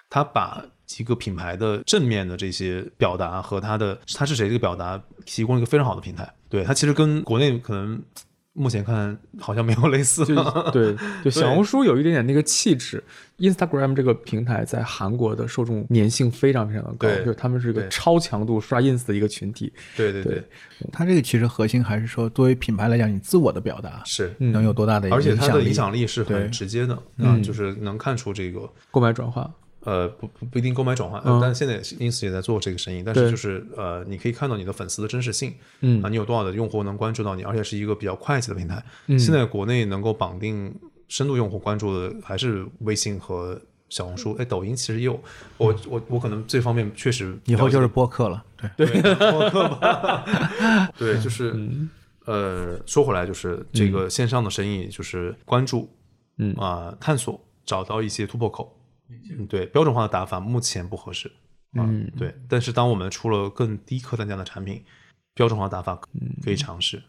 他把一个品牌的正面的这些表达和他的他是谁这个表达提供一个非常好的平台。对它其实跟国内可能。目前看好像没有类似的，对，[LAUGHS] 就小红书有一点点那个气质。Instagram 这个平台在韩国的受众粘性非常非常的高，就是他们是一个超强度刷 ins 的一个群体。对对对，它这个其实核心还是说，作为品牌来讲，你自我的表达是能有多大的影响力？而且它的影响力是很直接的，嗯，就是能看出这个购买转化。呃，不不不一定购买转换，但现在 ins 也在做这个生意。但是就是呃，你可以看到你的粉丝的真实性，嗯啊，你有多少的用户能关注到你，而且是一个比较快捷的平台。现在国内能够绑定深度用户关注的还是微信和小红书。哎，抖音其实也有，我我我可能这方面确实以后就是播客了。对对，播客吧。对，就是 [LAUGHS] 呃，说回来就是这个线上的生意，就是关注，嗯啊，探索，找到一些突破口。嗯，对，标准化的打法目前不合适。嗯，对。但是当我们出了更低客单价的产品，标准化打法可以尝试。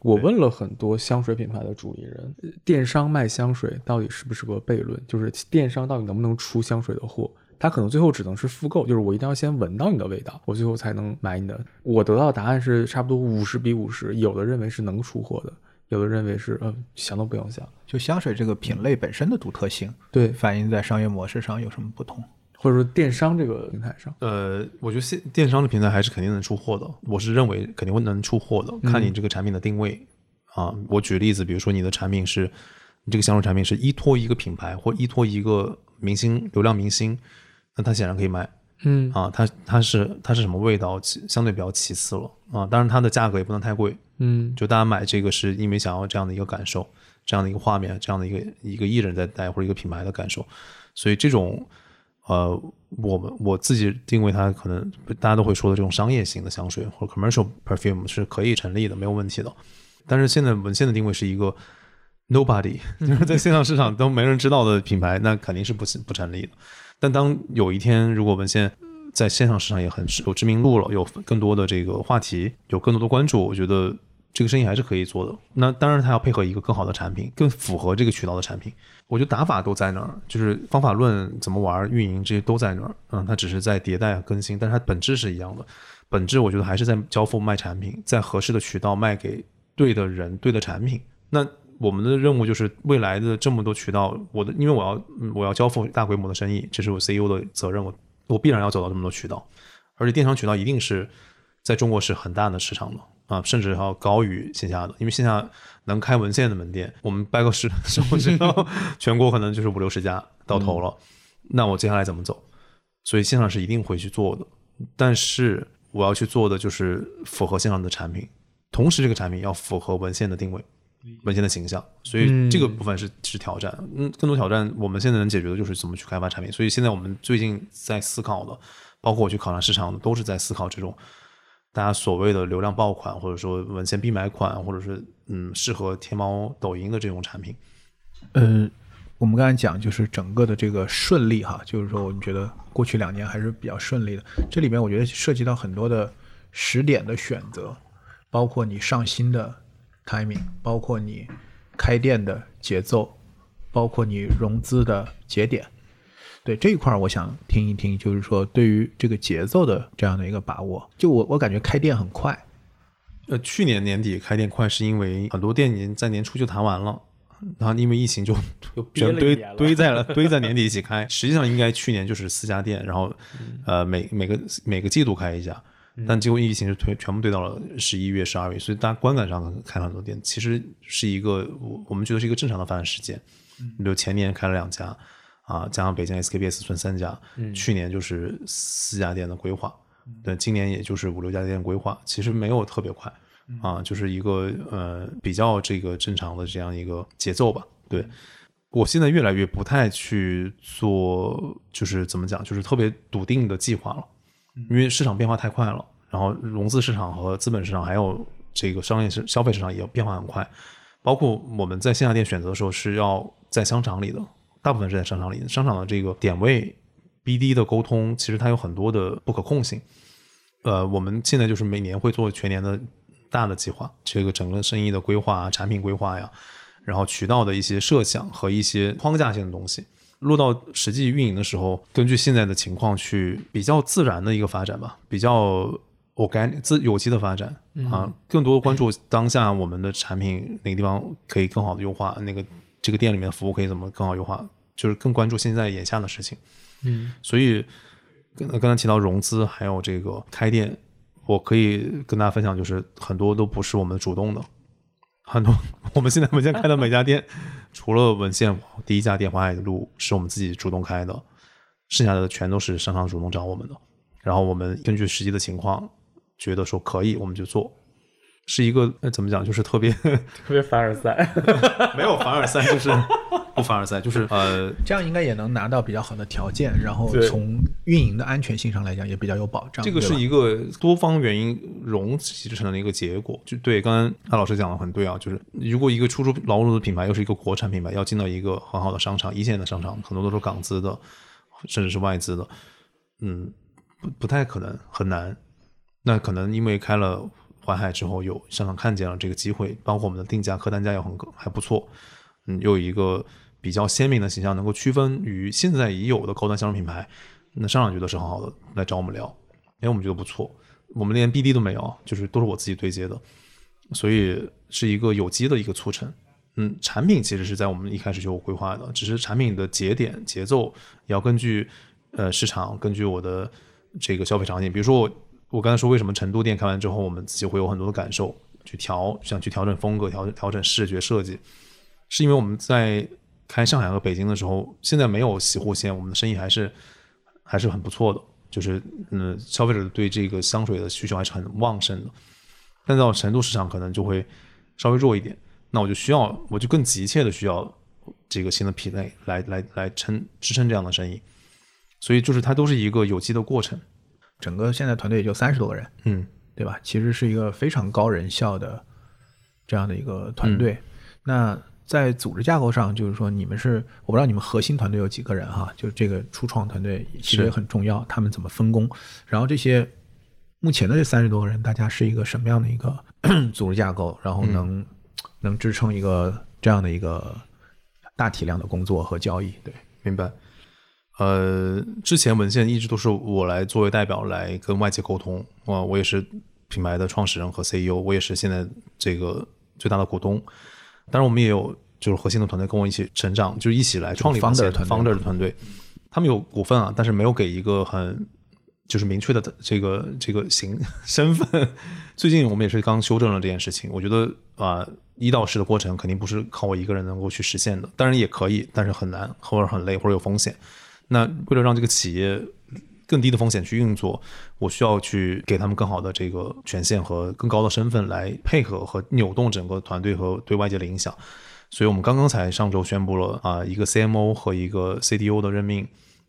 我问了很多香水品牌的主理人，电商卖香水到底是不是个悖论？就是电商到底能不能出香水的货？他可能最后只能是复购，就是我一定要先闻到你的味道，我最后才能买你的。我得到的答案是差不多五十比五十，有的认为是能出货的。有的认为是，呃，想都不用想，就香水这个品类本身的独特性，对，反映在商业模式上有什么不同，或者说电商这个平台上，呃，我觉得现电商的平台还是肯定能出货的，我是认为肯定会能出货的，看你这个产品的定位啊。我举例子，比如说你的产品是，你这个香水产品是依托一个品牌或依托一个明星流量明星，那它显然可以卖。嗯啊，它它是它是什么味道，相对比较其次了啊。当然，它的价格也不能太贵。嗯，就大家买这个是因为想要这样的一个感受，这样的一个画面，这样的一个一个艺人在带或者一个品牌的感受。所以这种呃，我们我自己定位它可能大家都会说的这种商业型的香水或者 commercial perfume 是可以成立的，没有问题的。但是现在文献的定位是一个 nobody，[LAUGHS] 就是在线上市场都没人知道的品牌，那肯定是不不成立的。但当有一天如果文献在线上市场也很有知名度了，有更多的这个话题，有更多的关注，我觉得这个生意还是可以做的。那当然，它要配合一个更好的产品，更符合这个渠道的产品。我觉得打法都在那儿，就是方法论怎么玩、运营这些都在那儿。嗯，它只是在迭代更新，但是它本质是一样的。本质我觉得还是在交付卖产品，在合适的渠道卖给对的人、对的产品。那我们的任务就是未来的这么多渠道，我的因为我要我要交付大规模的生意，这是我 CEO 的责任。我我必然要走到这么多渠道，而且电商渠道一定是在中国是很大的市场的啊，甚至要高于线下的，因为线下能开文献的门店，我们掰个十手指头，全国可能就是五六十家到头了。那我接下来怎么走？所以线上是一定会去做的，但是我要去做的就是符合线上的产品，同时这个产品要符合文献的定位。文献的形象，所以这个部分是是挑战。嗯，更多挑战我们现在能解决的就是怎么去开发产品。所以现在我们最近在思考的，包括我去考察市场的，都是在思考这种大家所谓的流量爆款，或者说文献必买款，或者是嗯适合天猫、抖音的这种产品。嗯，我们刚才讲就是整个的这个顺利哈，就是说我们觉得过去两年还是比较顺利的。这里面我觉得涉及到很多的时点的选择，包括你上新的。Timing 包括你开店的节奏，包括你融资的节点，对这一块儿，我想听一听，就是说对于这个节奏的这样的一个把握。就我我感觉开店很快，呃，去年年底开店快是因为很多店已经在年初就谈完了，然后因为疫情就 [LAUGHS] 全堆堆在了堆在年底一起开。实际上应该去年就是四家店，然后呃每每个每个季度开一家。但结果疫情就推全部推到了十一月、十二月，所以大家观感上开了很多店，其实是一个我我们觉得是一个正常的发展时间。比如前年开了两家，啊，加上北京 SKPS 算三家，去年就是四家店的规划，对，今年也就是五六家店规划，其实没有特别快，啊，就是一个呃比较这个正常的这样一个节奏吧。对我现在越来越不太去做，就是怎么讲，就是特别笃定的计划了。因为市场变化太快了，然后融资市场和资本市场还有这个商业市消费市场也变化很快，包括我们在线下店选择的时候是要在商场里的，大部分是在商场里，商场的这个点位、BD 的沟通，其实它有很多的不可控性。呃，我们现在就是每年会做全年的大的计划，这个整个生意的规划、产品规划呀，然后渠道的一些设想和一些框架性的东西。落到实际运营的时候，根据现在的情况去比较自然的一个发展吧，比较 organic 自有机的发展啊，更多关注当下我们的产品哪个地方可以更好的优化，那个这个店里面的服务可以怎么更好优化，就是更关注现在眼下的事情。嗯，所以刚刚才提到融资还有这个开店，我可以跟大家分享，就是很多都不是我们主动的。很多 [LAUGHS] 我们现在门店开的每家店，除了文献第一家店淮海路是我们自己主动开的，剩下的全都是商场主动找我们的。然后我们根据实际的情况，觉得说可以，我们就做。是一个怎么讲，就是特别特别凡尔赛，[LAUGHS] 没有凡尔赛，就是不凡尔赛，就是呃，这样应该也能拿到比较好的条件，然后从运营的安全性上来讲也比较有保障。这个是一个多方原因融集成的一个结果。就对，刚刚安老师讲的很对啊，就是如果一个初出茅庐的品牌，又是一个国产品牌，要进到一个很好的商场、一线的商场，很多都是港资的，甚至是外资的，嗯，不不太可能，很难。那可能因为开了。淮海之后，有商场看见了这个机会，包括我们的定价、客单价也很还不错，嗯，又有一个比较鲜明的形象，能够区分于现在已有的高端香水品牌，那商场觉得是很好的，来找我们聊，哎，我们觉得不错，我们连 BD 都没有，就是都是我自己对接的，所以是一个有机的一个促成，嗯，产品其实是在我们一开始就有规划的，只是产品的节点节奏要根据呃市场，根据我的这个消费场景，比如说我。我刚才说，为什么成都店开完之后，我们自己会有很多的感受，去调，想去调整风格，调调整视觉设计，是因为我们在开上海和北京的时候，现在没有洗护线，我们的生意还是还是很不错的，就是嗯，消费者对这个香水的需求还是很旺盛的。但到成都市场可能就会稍微弱一点，那我就需要，我就更急切的需要这个新的品类来来来撑支撑这样的生意，所以就是它都是一个有机的过程。整个现在团队也就三十多个人，嗯，对吧？其实是一个非常高人效的这样的一个团队。那在组织架构上，就是说你们是我不知道你们核心团队有几个人哈，就是这个初创团队其实也很重要，他们怎么分工，然后这些目前的这三十多个人，大家是一个什么样的一个 [CLEARS THROAT] 组织架构，然后能、能支撑一个这样的一个大体量的工作和交易，对。明白。呃，之前文献一直都是我来作为代表来跟外界沟通，啊，我也是品牌的创始人和 CEO，我也是现在这个最大的股东。当然，我们也有就是核心的团队跟我一起成长，就是一起来创立 founder 团队 founder 的团队，他们有股份啊，但是没有给一个很就是明确的这个这个形身份。最近我们也是刚修正了这件事情，我觉得啊、一到十的过程肯定不是靠我一个人能够去实现的，当然也可以，但是很难，或者很累，或者有风险。那为了让这个企业更低的风险去运作，我需要去给他们更好的这个权限和更高的身份来配合和扭动整个团队和对外界的影响。所以我们刚刚才上周宣布了啊、一个 CMO 和一个 CDO 的任命，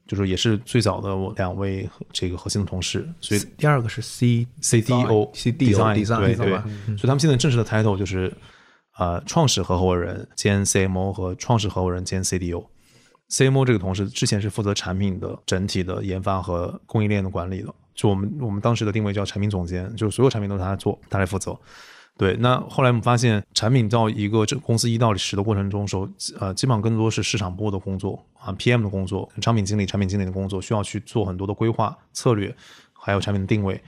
就是也是最早的我两位这个核心的同事，所以第二个是 C CDO CDO design 对对，嗯所以他们现在正式的 title 就是呃创始合伙人兼 CMO 和创始合伙人兼 CDO。CMO 这个同事之前是负责产品的整体的研发和供应链的管理的，就我们我们当时的定位叫产品总监，就是所有产品都是他来做，他来负责。对，那后来我们发现，产品到一个这公司一到十的过程中时候，呃，基本上更多是市场部的工作啊，PM 的工作，产品经理、产品经理的工作，需要去做很多的规划策略，还有产品的定位。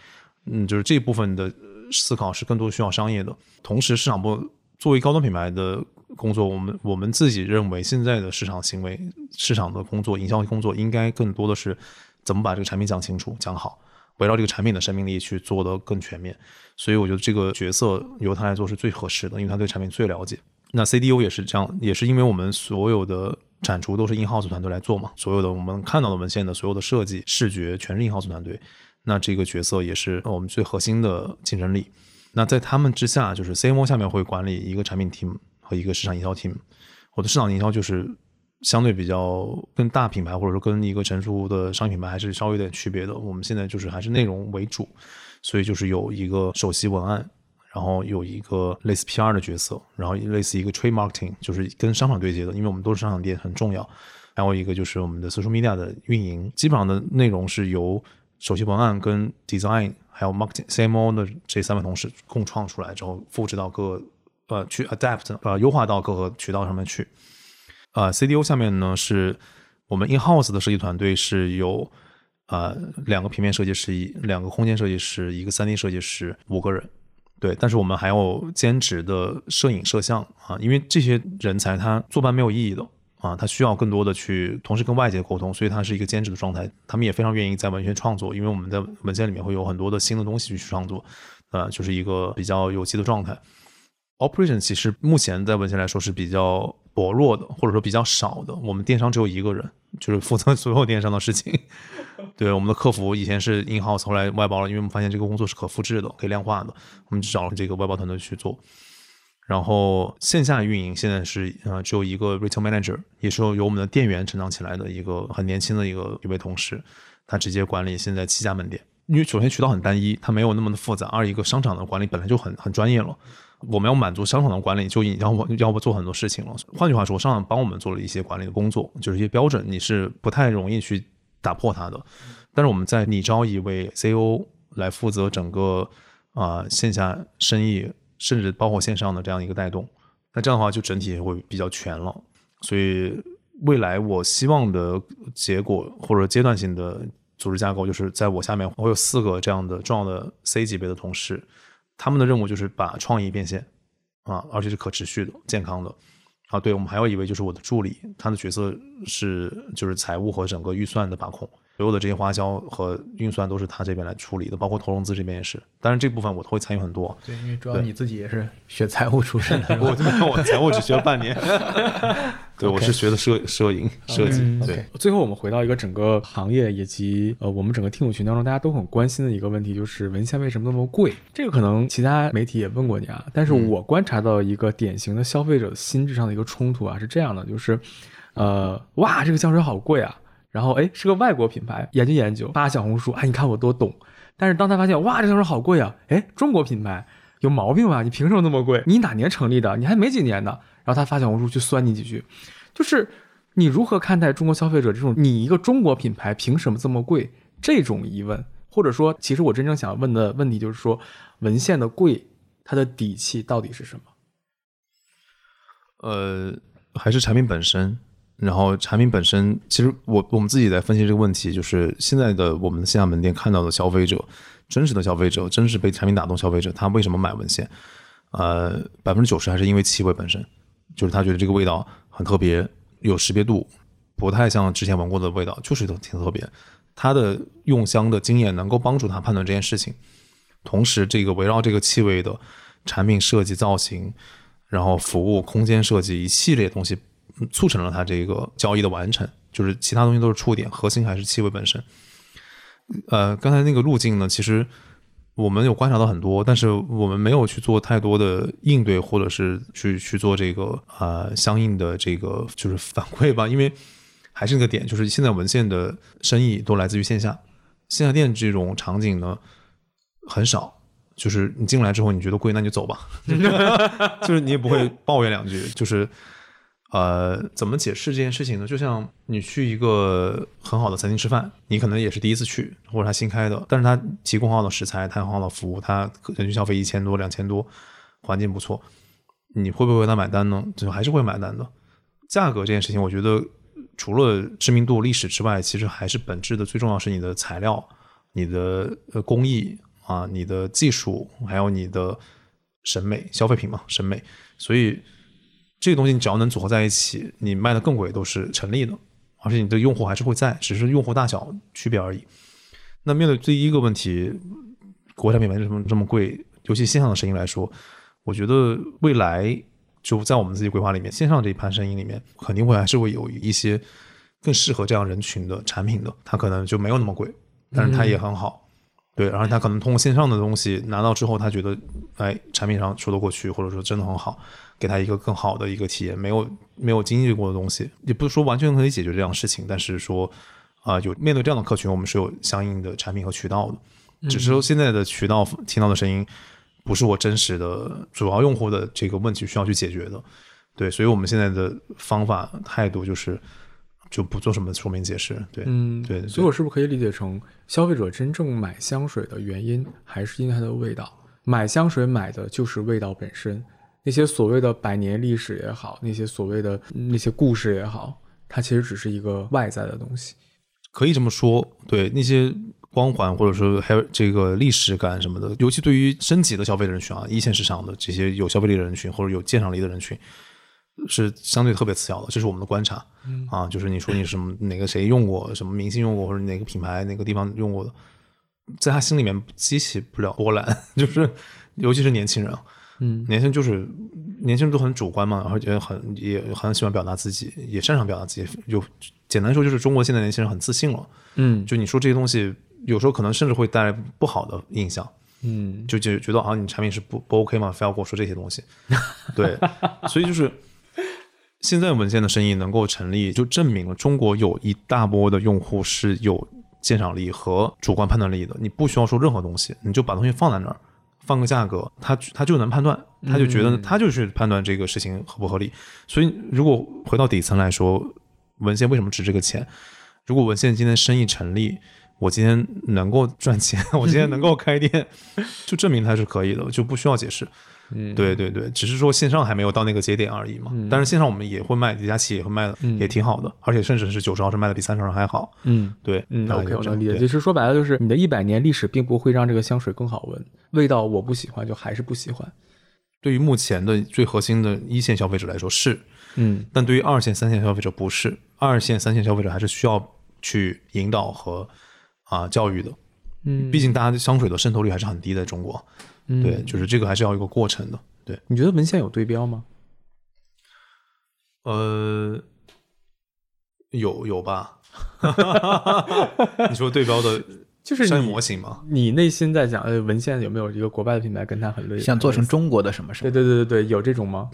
嗯，就是这部分的思考是更多需要商业的。同时，市场部作为高端品牌的工作，我们我们自己认为现在的市场行为、市场的工作、营销工作，应该更多的是怎么把这个产品讲清楚、讲好，围绕这个产品的生命力去做得更全面。所以我觉得这个角色由他来做是最合适的，因为他对产品最了解。那 CDO 也是这样，也是因为我们所有的产出都是 in house 团队来做嘛，所有的我们看到的文献的所有的设计、视觉全是 in house 团队。那这个角色也是我们最核心的竞争力。那在他们之下，就是 CMO 下面会管理一个产品 team 和一个市场营销 team。我的市场营销就是相对比较跟大品牌或者说跟一个成熟的商业品牌还是稍微有点区别的。我们现在就是还是内容为主，所以就是有一个首席文案，然后有一个类似 PR 的角色，然后类似一个 trade marketing，就是跟商场对接的，因为我们都是商场店很重要。还有一个就是我们的 social media 的运营，基本上的内容是由首席文案跟 design 还有 marketing CMO 的这三位同事共创出来之后，复制到各呃去 adapt 呃优化到各个渠道上面去。呃，CDO 下面呢是我们 in house 的设计团队是有呃两个平面设计师、两个空间设计师、一个三 D 设计师，五个人。对，但是我们还有兼职的摄影摄像啊，因为这些人才他坐班没有意义的啊，他需要更多的去同时跟外界沟通，所以他是一个兼职的状态。他们也非常愿意在文献创作，因为我们在文献里面会有很多的新的东西去创作，呃，就是一个比较有机的状态。Operation 其实目前在文献来说是比较薄弱的，或者说比较少的。我们电商只有一个人，就是负责所有电商的事情。[LAUGHS] 对，我们的客服以前是 in house，后来外包了，因为我们发现这个工作是可复制的、可以量化的，我们就找了这个外包团队去做。然后线下运营现在是呃只有一个 retail manager，也是由我们的店员成长起来的一个很年轻的一个一位同事，他直接管理现在七家门店。因为首先渠道很单一，它没有那么的复杂；二一个商场的管理本来就很很专业了，我们要满足商场的管理，就要要不做很多事情了。换句话说，商场帮我们做了一些管理的工作，就是一些标准，你是不太容易去打破它的。但是我们在拟招一位 CEO 来负责整个啊、线下生意，甚至包括线上的这样一个带动，那这样的话就整体会比较全了。所以未来我希望的结果或者阶段性的组织架构，就是在我下面我有四个这样的重要的 C 级别的同事，他们的任务就是把创意变现啊，而且是可持续的、健康的。啊，对，我们还有一位就是我的助理，他的角色是就是财务和整个预算的把控，所有的这些花销和运算都是他这边来处理的，包括投融资这边也是。当然这部分我都会参与很多。对，因为主要你自己也是学财务出身的，[LAUGHS] 我这边我财务只学了半年，[LAUGHS] 对，我是学的摄摄影设计，嗯对最后我们回到一个整个行业以及呃我们整个听友群当中大家都很关心的一个问题，就是文献为什么那么贵？这个可能其他媒体也问过你啊，但是我观察到一个典型的消费者心智上的一个冲突啊，是这样的，就是呃哇这个香水好贵啊，然后哎是个外国品牌，研究研究发小红书，哎你看我多懂，但是当他发现哇这香水好贵啊，哎中国品牌有毛病吧？你凭什么那么贵？你哪年成立的？你还没几年呢。然后他发小红书去酸你几句，就是你如何看待中国消费者这种你一个中国品牌凭什么这么贵这种疑问？或者说，其实我真正想问的问题就是说，文献的贵，它的底气到底是什么？呃，还是产品本身。然后产品本身，其实我我们自己在分析这个问题，就是现在的我们的线下门店看到的消费者，真实的消费者，真实被产品打动消费者，他为什么买文献？呃，百分之九十还是因为气味本身，就是他觉得这个味道很特别，有识别度，不太像之前闻过的味道，就是挺特别。他的用香的经验能够帮助他判断这件事情，同时这个围绕这个气味的产品设计、造型，然后服务、空间设计一系列东西。促成了它这个交易的完成，就是其他东西都是触点，核心还是气味本身。呃，刚才那个路径呢，其实我们有观察到很多，但是我们没有去做太多的应对，或者是去去做这个呃相应的这个就是反馈吧。因为还是那个点，就是现在文献的生意都来自于线下，线下店这种场景呢很少。就是你进来之后你觉得贵，那你就走吧，[LAUGHS] 就是你也不会抱怨两句，就是。呃，怎么解释这件事情呢？就像你去一个很好的餐厅吃饭，你可能也是第一次去，或者他新开的，但是他提供很好的食材，他很好的服务，他人均消费一千多、两千多，环境不错，你会不会为他买单呢？就还是会买单的。价格这件事情，我觉得除了知名度、历史之外，其实还是本质的最重要是你的材料、你的呃工艺啊、你的技术，还有你的审美，消费品嘛，审美，所以。这个东西你只要能组合在一起，你卖的更贵都是成立的，而且你的用户还是会在，只是用户大小区别而已。那面对第一个问题，国产品牌为什么这么贵？尤其线上的声音来说，我觉得未来就在我们自己规划里面，线上这一盘生意里面，肯定会还是会有一些更适合这样人群的产品的，它可能就没有那么贵，但是它也很好。对，然后他可能通过线上的东西拿到之后，他觉得，哎，产品上说得过去，或者说真的很好，给他一个更好的一个体验。没有没有经历过的东西，也不是说完全可以解决这样事情，但是说，啊，有面对这样的客群，我们是有相应的产品和渠道的。只是说现在的渠道听到的声音，不是我真实的主要用户的这个问题需要去解决的。对，所以我们现在的方法态度就是。就不做什么说明解释，对，嗯，对，所以我是不是可以理解成，消费者真正买香水的原因还是因为它的味道？买香水买的就是味道本身，那些所谓的百年历史也好，那些所谓的那些故事也好，它其实只是一个外在的东西，可以这么说。对，那些光环或者说还有这个历史感什么的，尤其对于升级的消费人群啊，一线市场的这些有消费力的人群或者有鉴赏力的人群。是相对特别次要的，这是我们的观察。啊，就是你说你什么哪个谁用过，什么明星用过，或者哪个品牌哪个地方用过的，在他心里面激起不了波澜。[LAUGHS] 就是尤其是年轻人，嗯，年轻就是年轻人都很主观嘛，而且很也很喜欢表达自己，也擅长表达自己。就简单说，就是中国现在年轻人很自信了。嗯，就你说这些东西，有时候可能甚至会带来不好的印象。嗯，就就觉得好像你产品是不不 OK 嘛，非要跟我说这些东西。对，[LAUGHS] 所以就是。现在文献的生意能够成立，就证明了中国有一大波的用户是有鉴赏力和主观判断力的。你不需要说任何东西，你就把东西放在那儿，放个价格，他他就能判断，他就觉得他就去判断这个事情合不合理。所以，如果回到底层来说，文献为什么值这个钱？如果文献今天生意成立，我今天能够赚钱，[LAUGHS] 我今天能够开店，[LAUGHS] 就证明它是可以的，就不需要解释。嗯，对对对，只是说线上还没有到那个节点而已嘛。但是线上我们也会卖，李佳琦也会卖的，也挺好的，而且甚至是九十毫升卖的比三十毫升还好。嗯，对，嗯，OK，我能理解。其实说白了就是，你的一百年历史并不会让这个香水更好闻，味道我不喜欢就还是不喜欢。对于目前的最核心的一线消费者来说是，嗯，但对于二线、三线消费者不是，二线、三线消费者还是需要去引导和啊教育的。嗯，毕竟大家的香水的渗透率还是很低的，中国。对，就是这个还是要一个过程的。对，你觉得文献有对标吗？呃，有有吧？[LAUGHS] 你说对标的，[LAUGHS] 就是商业模型吗？你内心在讲，呃，文献有没有一个国外的品牌跟它很类似？想做成中国的什么什么？对对对对对，有这种吗？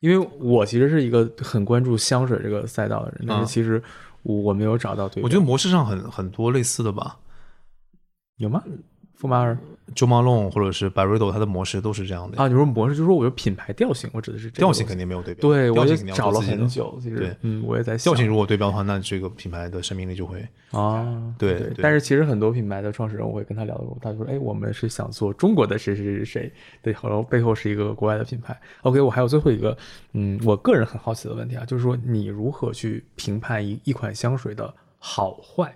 因为我其实是一个很关注香水这个赛道的人，但是其实我我没有找到对。我觉得模式上很很多类似的吧？有吗？馥马尔 Jo Malone 或者是 Byredo，它的模式都是这样的啊，你说模式，就是说我有品牌调性，我指的是这个调性肯定没有对标，对，我也找了很。久，其实对嗯，我也在想调性如果对标的话，那这个品牌的生命力就会啊，对对但是其实很多品牌的创始人，我会跟他聊的时候，他就说：“哎，我们是想做中国的谁谁谁谁谁，对，然后背后是一个国外的品牌。”OK，我还有最后一个，嗯，我个人很好奇的问题啊，就是说你如何去评判一一款香水的好坏？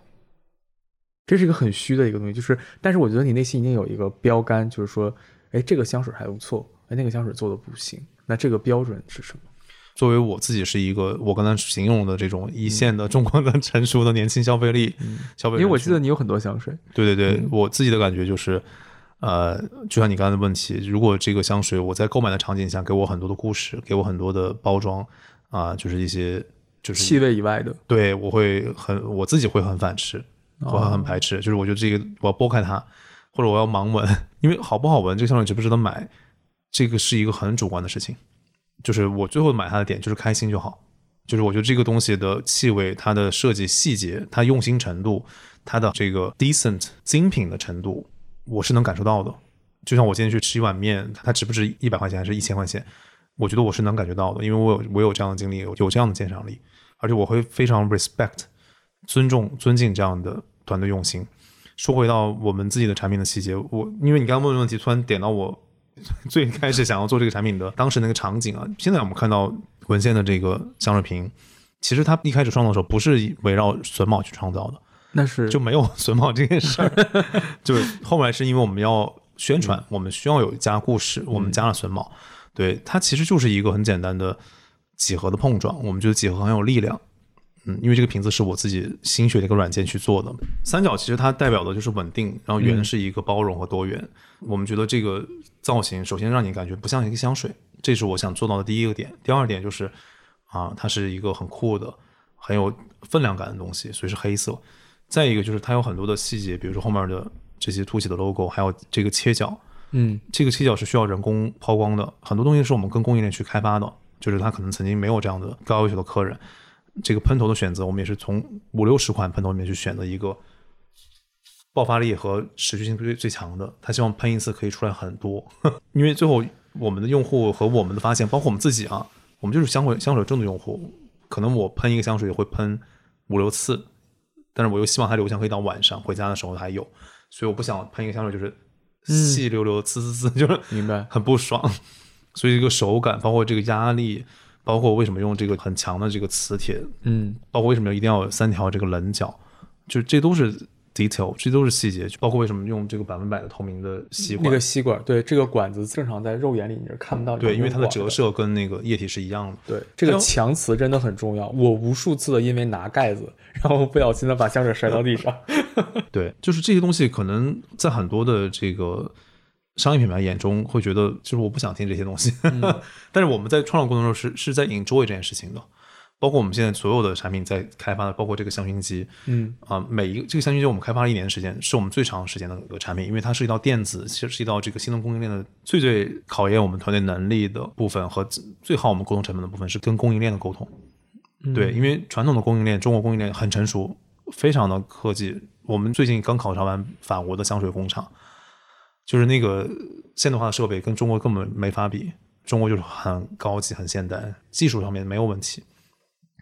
这是一个很虚的一个东西，就是，但是我觉得你内心一定有一个标杆，就是说，哎，这个香水还不错，哎，那个香水做的不行，那这个标准是什么？作为我自己是一个我刚才形容的这种一线的中国的成熟的年轻消费力、消费因为我记得你有很多香水，对对对，我自己的感觉就是，呃，就像你刚才的问题，如果这个香水我在购买的场景下给我很多的故事，给我很多的包装啊、就是一些就是气味以外的，对我会很我自己会很反吃，我很排斥，就是我觉得这个我要拨开它，或者我要盲闻，[LAUGHS] 因为好不好闻，这个香水值不值得买，这个是一个很主观的事情。就是我最后买它的点就是开心就好，就是我觉得这个东西的气味、它的设计细节、它用心程度、它的这个 decent 精品的程度，我是能感受到的。就像我今天去吃一碗面，它值不值一百块钱还是一千块钱，我觉得我是能感觉到的，因为我有我有这样的经历，有这样的鉴赏力，而且我会非常 respect 尊重尊敬这样的团队用心。说回到我们自己的产品的细节，我因为你刚刚问的问题，突然点到我 [LAUGHS] 最开始想要做这个产品的当时那个场景啊。现在我们看到文献的这个香水瓶，其实它一开始创造的时候不是围绕榫卯去创造的，那是就没有榫卯这件事儿。[LAUGHS] 就是后来是因为我们要宣传，我们需要有一家故事，我们加了榫卯。对，它其实就是一个很简单的几何的碰撞，我们觉得几何很有力量。嗯，因为这个瓶子是我自己心血的一个软件去做的。三角其实它代表的就是稳定，然后圆是一个包容和多元。我们觉得这个造型首先让你感觉不像一个香水，这是我想做到的第一个点。第二点就是啊，它是一个很酷的、很有分量感的东西，所以是黑色。再一个就是它有很多的细节，比如说后面的这些凸起的 logo，还有这个切角，嗯这个切角是需要人工抛光的，很多东西是我们跟供应链去开发的，就是他可能曾经没有这样的高要求的客人。这个喷头的选择，我们也是从五六十款喷头里面去选择一个爆发力和持续性最最强的。他希望喷一次可以出来很多，[LAUGHS] 因为最后我们的用户和我们的发现，包括我们自己啊，我们就是香水香水重度用户，可能我喷一个香水会喷五六次，但是我又希望它留香可以到晚上回家的时候还有，所以我不想喷一个香水就是细溜溜、呲呲呲，[LAUGHS] 就是明白很不爽。所以这个手感，包括这个压力，包括为什么用这个很强的这个磁铁，嗯包括为什么一定要有三条这个棱角，就这都是 detail，这都是细节。包括为什么用这个百分百的透明的吸管，那个吸管，对这个管子正常在肉眼里你是看不到有对，因为它的折射跟那个液体是一样的。对，这个强磁真的很重要。我无数次的因为拿盖子，然后不小心的把香水摔到地上。[LAUGHS] 对，就是这些东西可能在很多的这个商业品牌眼中会觉得，就是我不想听这些东西。[LAUGHS] 但是我们在创造过程中是是在 enjoy 这件事情的。包括我们现在所有的产品在开发的，包括这个香薰机，嗯啊、每一个这个香薰机我们开发了一年的时间，是我们最长时间的一个产品，因为它涉及到电子，其实涉及到这个新能供应链的最最考验我们团队能力的部分和最耗我们沟通成本的部分是跟供应链的沟通。对，因为传统的供应链，中国供应链很成熟，非常的科技。我们最近刚考察完法国的香水工厂，就是那个现代化的设备跟中国根本没法比，中国就是很高级、很现代，技术上面没有问题。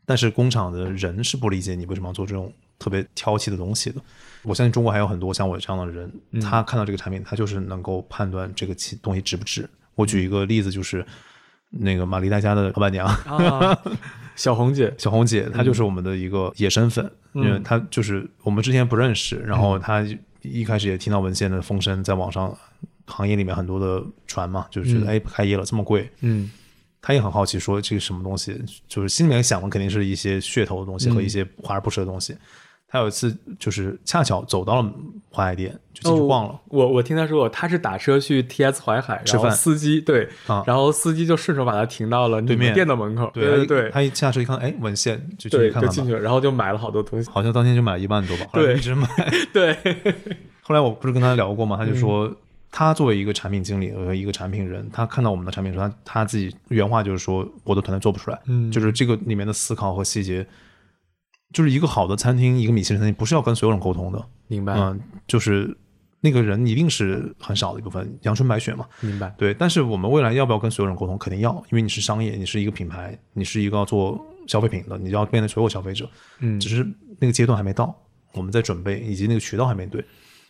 但是工厂的人是不理解你为什么要做这种特别挑剔的东西的。我相信中国还有很多像我这样的人，他看到这个产品，他就是能够判断这个东西值不值。我举一个例子，就是那个玛丽黛家的老板娘，啊，[LAUGHS] 小红姐，小红姐，她就是我们的一个野生粉，因为她就是我们之前不认识，然后她一开始也听到文献的风声，在网上行业里面很多的传嘛，就是觉得哎开业了这么贵，嗯。他也很好奇说这个什么东西，就是心里面想的肯定是一些噱头的东西和一些华而不实的东西。她有一次就是恰巧走到了淮海店，就进去逛了。哦我我听他说，他是打车去 TS 淮海，然后吃饭司机对，啊然后司机就顺手把他停到了对面店的门口。对对对她一下车一看，哎，文献就进对，去看看。就进去了，然后就买了好多东西。好像当天就买了一万多吧，对一直买。[LAUGHS] 对，后来我不是跟他聊过吗？他就嗯说，他作为一个产品经理和一个产品人，他看到我们的产品的时候，他他自己原话就是说，我的团队做不出来，嗯就是这个里面的思考和细节，就是一个好的餐厅，一个米其林餐厅，不是要跟所有人沟通的，明白。嗯，就是那个人一定是很少的一部分，阳春白雪嘛。明白。对，但是我们未来要不要跟所有人沟通？肯定要，因为你是商业，你是一个品牌，你是一个要做消费品的，你要面对所有消费者。嗯只是那个阶段还没到，我们在准备，以及那个渠道还没对。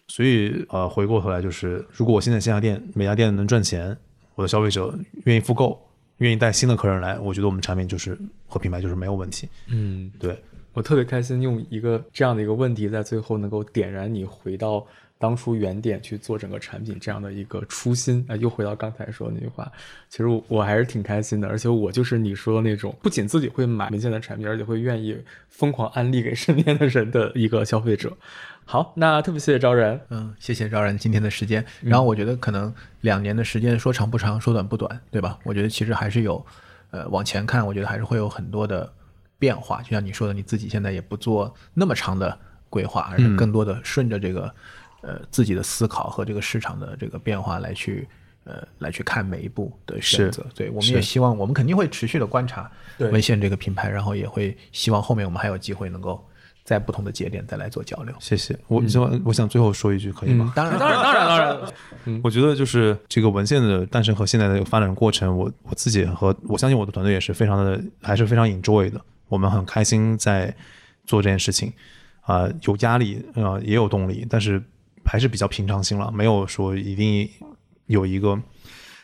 所以呃，回过头来就是，如果我现在线下店每家店能赚钱，我的消费者愿意复购，愿意带新的客人来，我觉得我们产品就是和品牌就是没有问题。嗯，对，我特别开心，用一个这样的一个问题，在最后能够点燃你回到当初原点去做整个产品这样的一个初心。啊、又回到刚才说的那句话，其实我我还是挺开心的，而且我就是你说的那种，不仅自己会买文献的产品，而且会愿意疯狂安利给身边的人的一个消费者。好，那特别谢谢招然，嗯，谢谢赵然今天的时间。然后我觉得可能两年的时间说长不长，说短不短，对吧？我觉得其实还是有，呃，往前看，我觉得还是会有很多的变化。就像你说的，你自己现在也不做那么长的规划，而是更多的顺着这个，呃，自己的思考和这个市场的这个变化来去。呃，来去看每一步的选择，对，我们也希望，我们肯定会持续的观察文献这个品牌，然后也会希望后面我们还有机会能够在不同的节点再来做交流。谢谢。我希望我想最后说一句，可以吗？[LAUGHS] 当然，当然，当然，当然，我觉得就是这个文献的诞生和现在的发展过程，我我自己和我相信我的团队也是非常的，还是非常 enjoy 的。我们很开心在做这件事情，啊、有压力啊、也有动力，但是还是比较平常心了，没有说一定有一个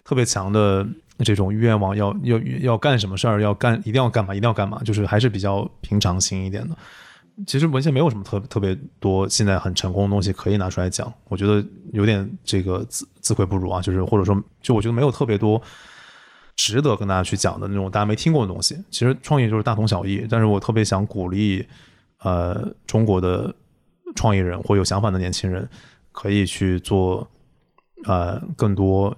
特别强的这种愿望要要要干什么事儿，要干一定要干嘛，一定要干嘛，就是还是比较平常心一点的。其实文献没有什么特特别多现在很成功的东西可以拿出来讲，我觉得有点这个自自愧不如啊，就是或者说就我觉得没有特别多值得跟大家去讲的那种大家没听过的东西。其实创业就是大同小异，但是我特别想鼓励呃中国的创业人或有想法的年轻人可以去做呃更多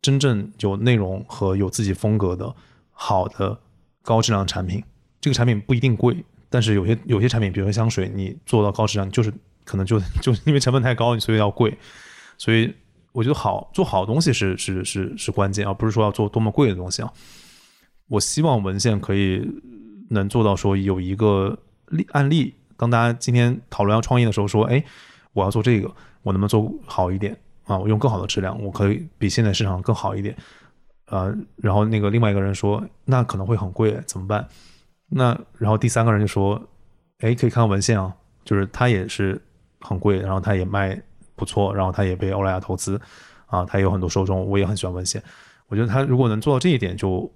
真正有内容和有自己风格的好的高质量产品。这个产品不一定贵，但是有些有些产品，比如说香水，你做到高质量，就是可能就 [LAUGHS] 就因为成本太高，所以要贵。所以我觉得好做好东西是是是是关键，而不是说要做多么贵的东西啊。我希望文献可以能做到说有一个例案例，当大家今天讨论要创业的时候说，哎，我要做这个，我能不能做好一点啊？我用更好的质量，我可以比现在市场更好一点。呃，然后那个另外一个人说，那可能会很贵，怎么办？那然后第三个人就说，哎，可以看看文献啊，就是他也是很贵，然后他也卖不错，然后他也被欧莱雅投资，啊，他也有很多受众，我也很喜欢文献。我觉得他如果能做到这一点，就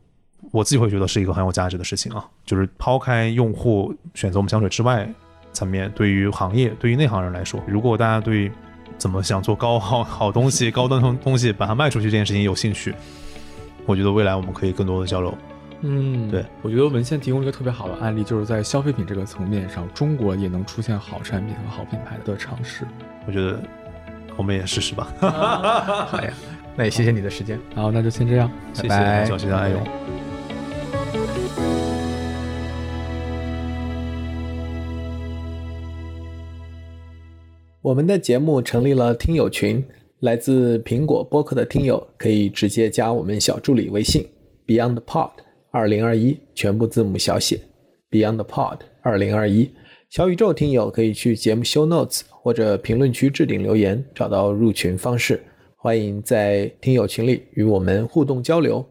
我自己会觉得是一个很有价值的事情啊。就是抛开用户选择我们香水之外层面，对于行业，对于内行人来说，如果大家对怎么想做高好好东西、高端东东西，把它卖出去这件事情有兴趣，我觉得未来我们可以更多的交流。嗯，对，我觉得文献提供了一个特别好的案例，就是在消费品这个层面上，中国也能出现好产品和好品牌的尝试。我觉得我们也试试吧。[LAUGHS] 好呀，那也谢谢你的时间。好，那就先这样，谢谢拜拜小谢的爱用。我们的节目成立了听友群，来自苹果播客的听友可以直接加我们小助理微信 Beyond Pod 二零二一，全部字母小写 Beyond Pod 二零二一。小宇宙听友可以去节目 Show Notes 或者评论区置顶留言，找到入群方式。欢迎在听友群里与我们互动交流。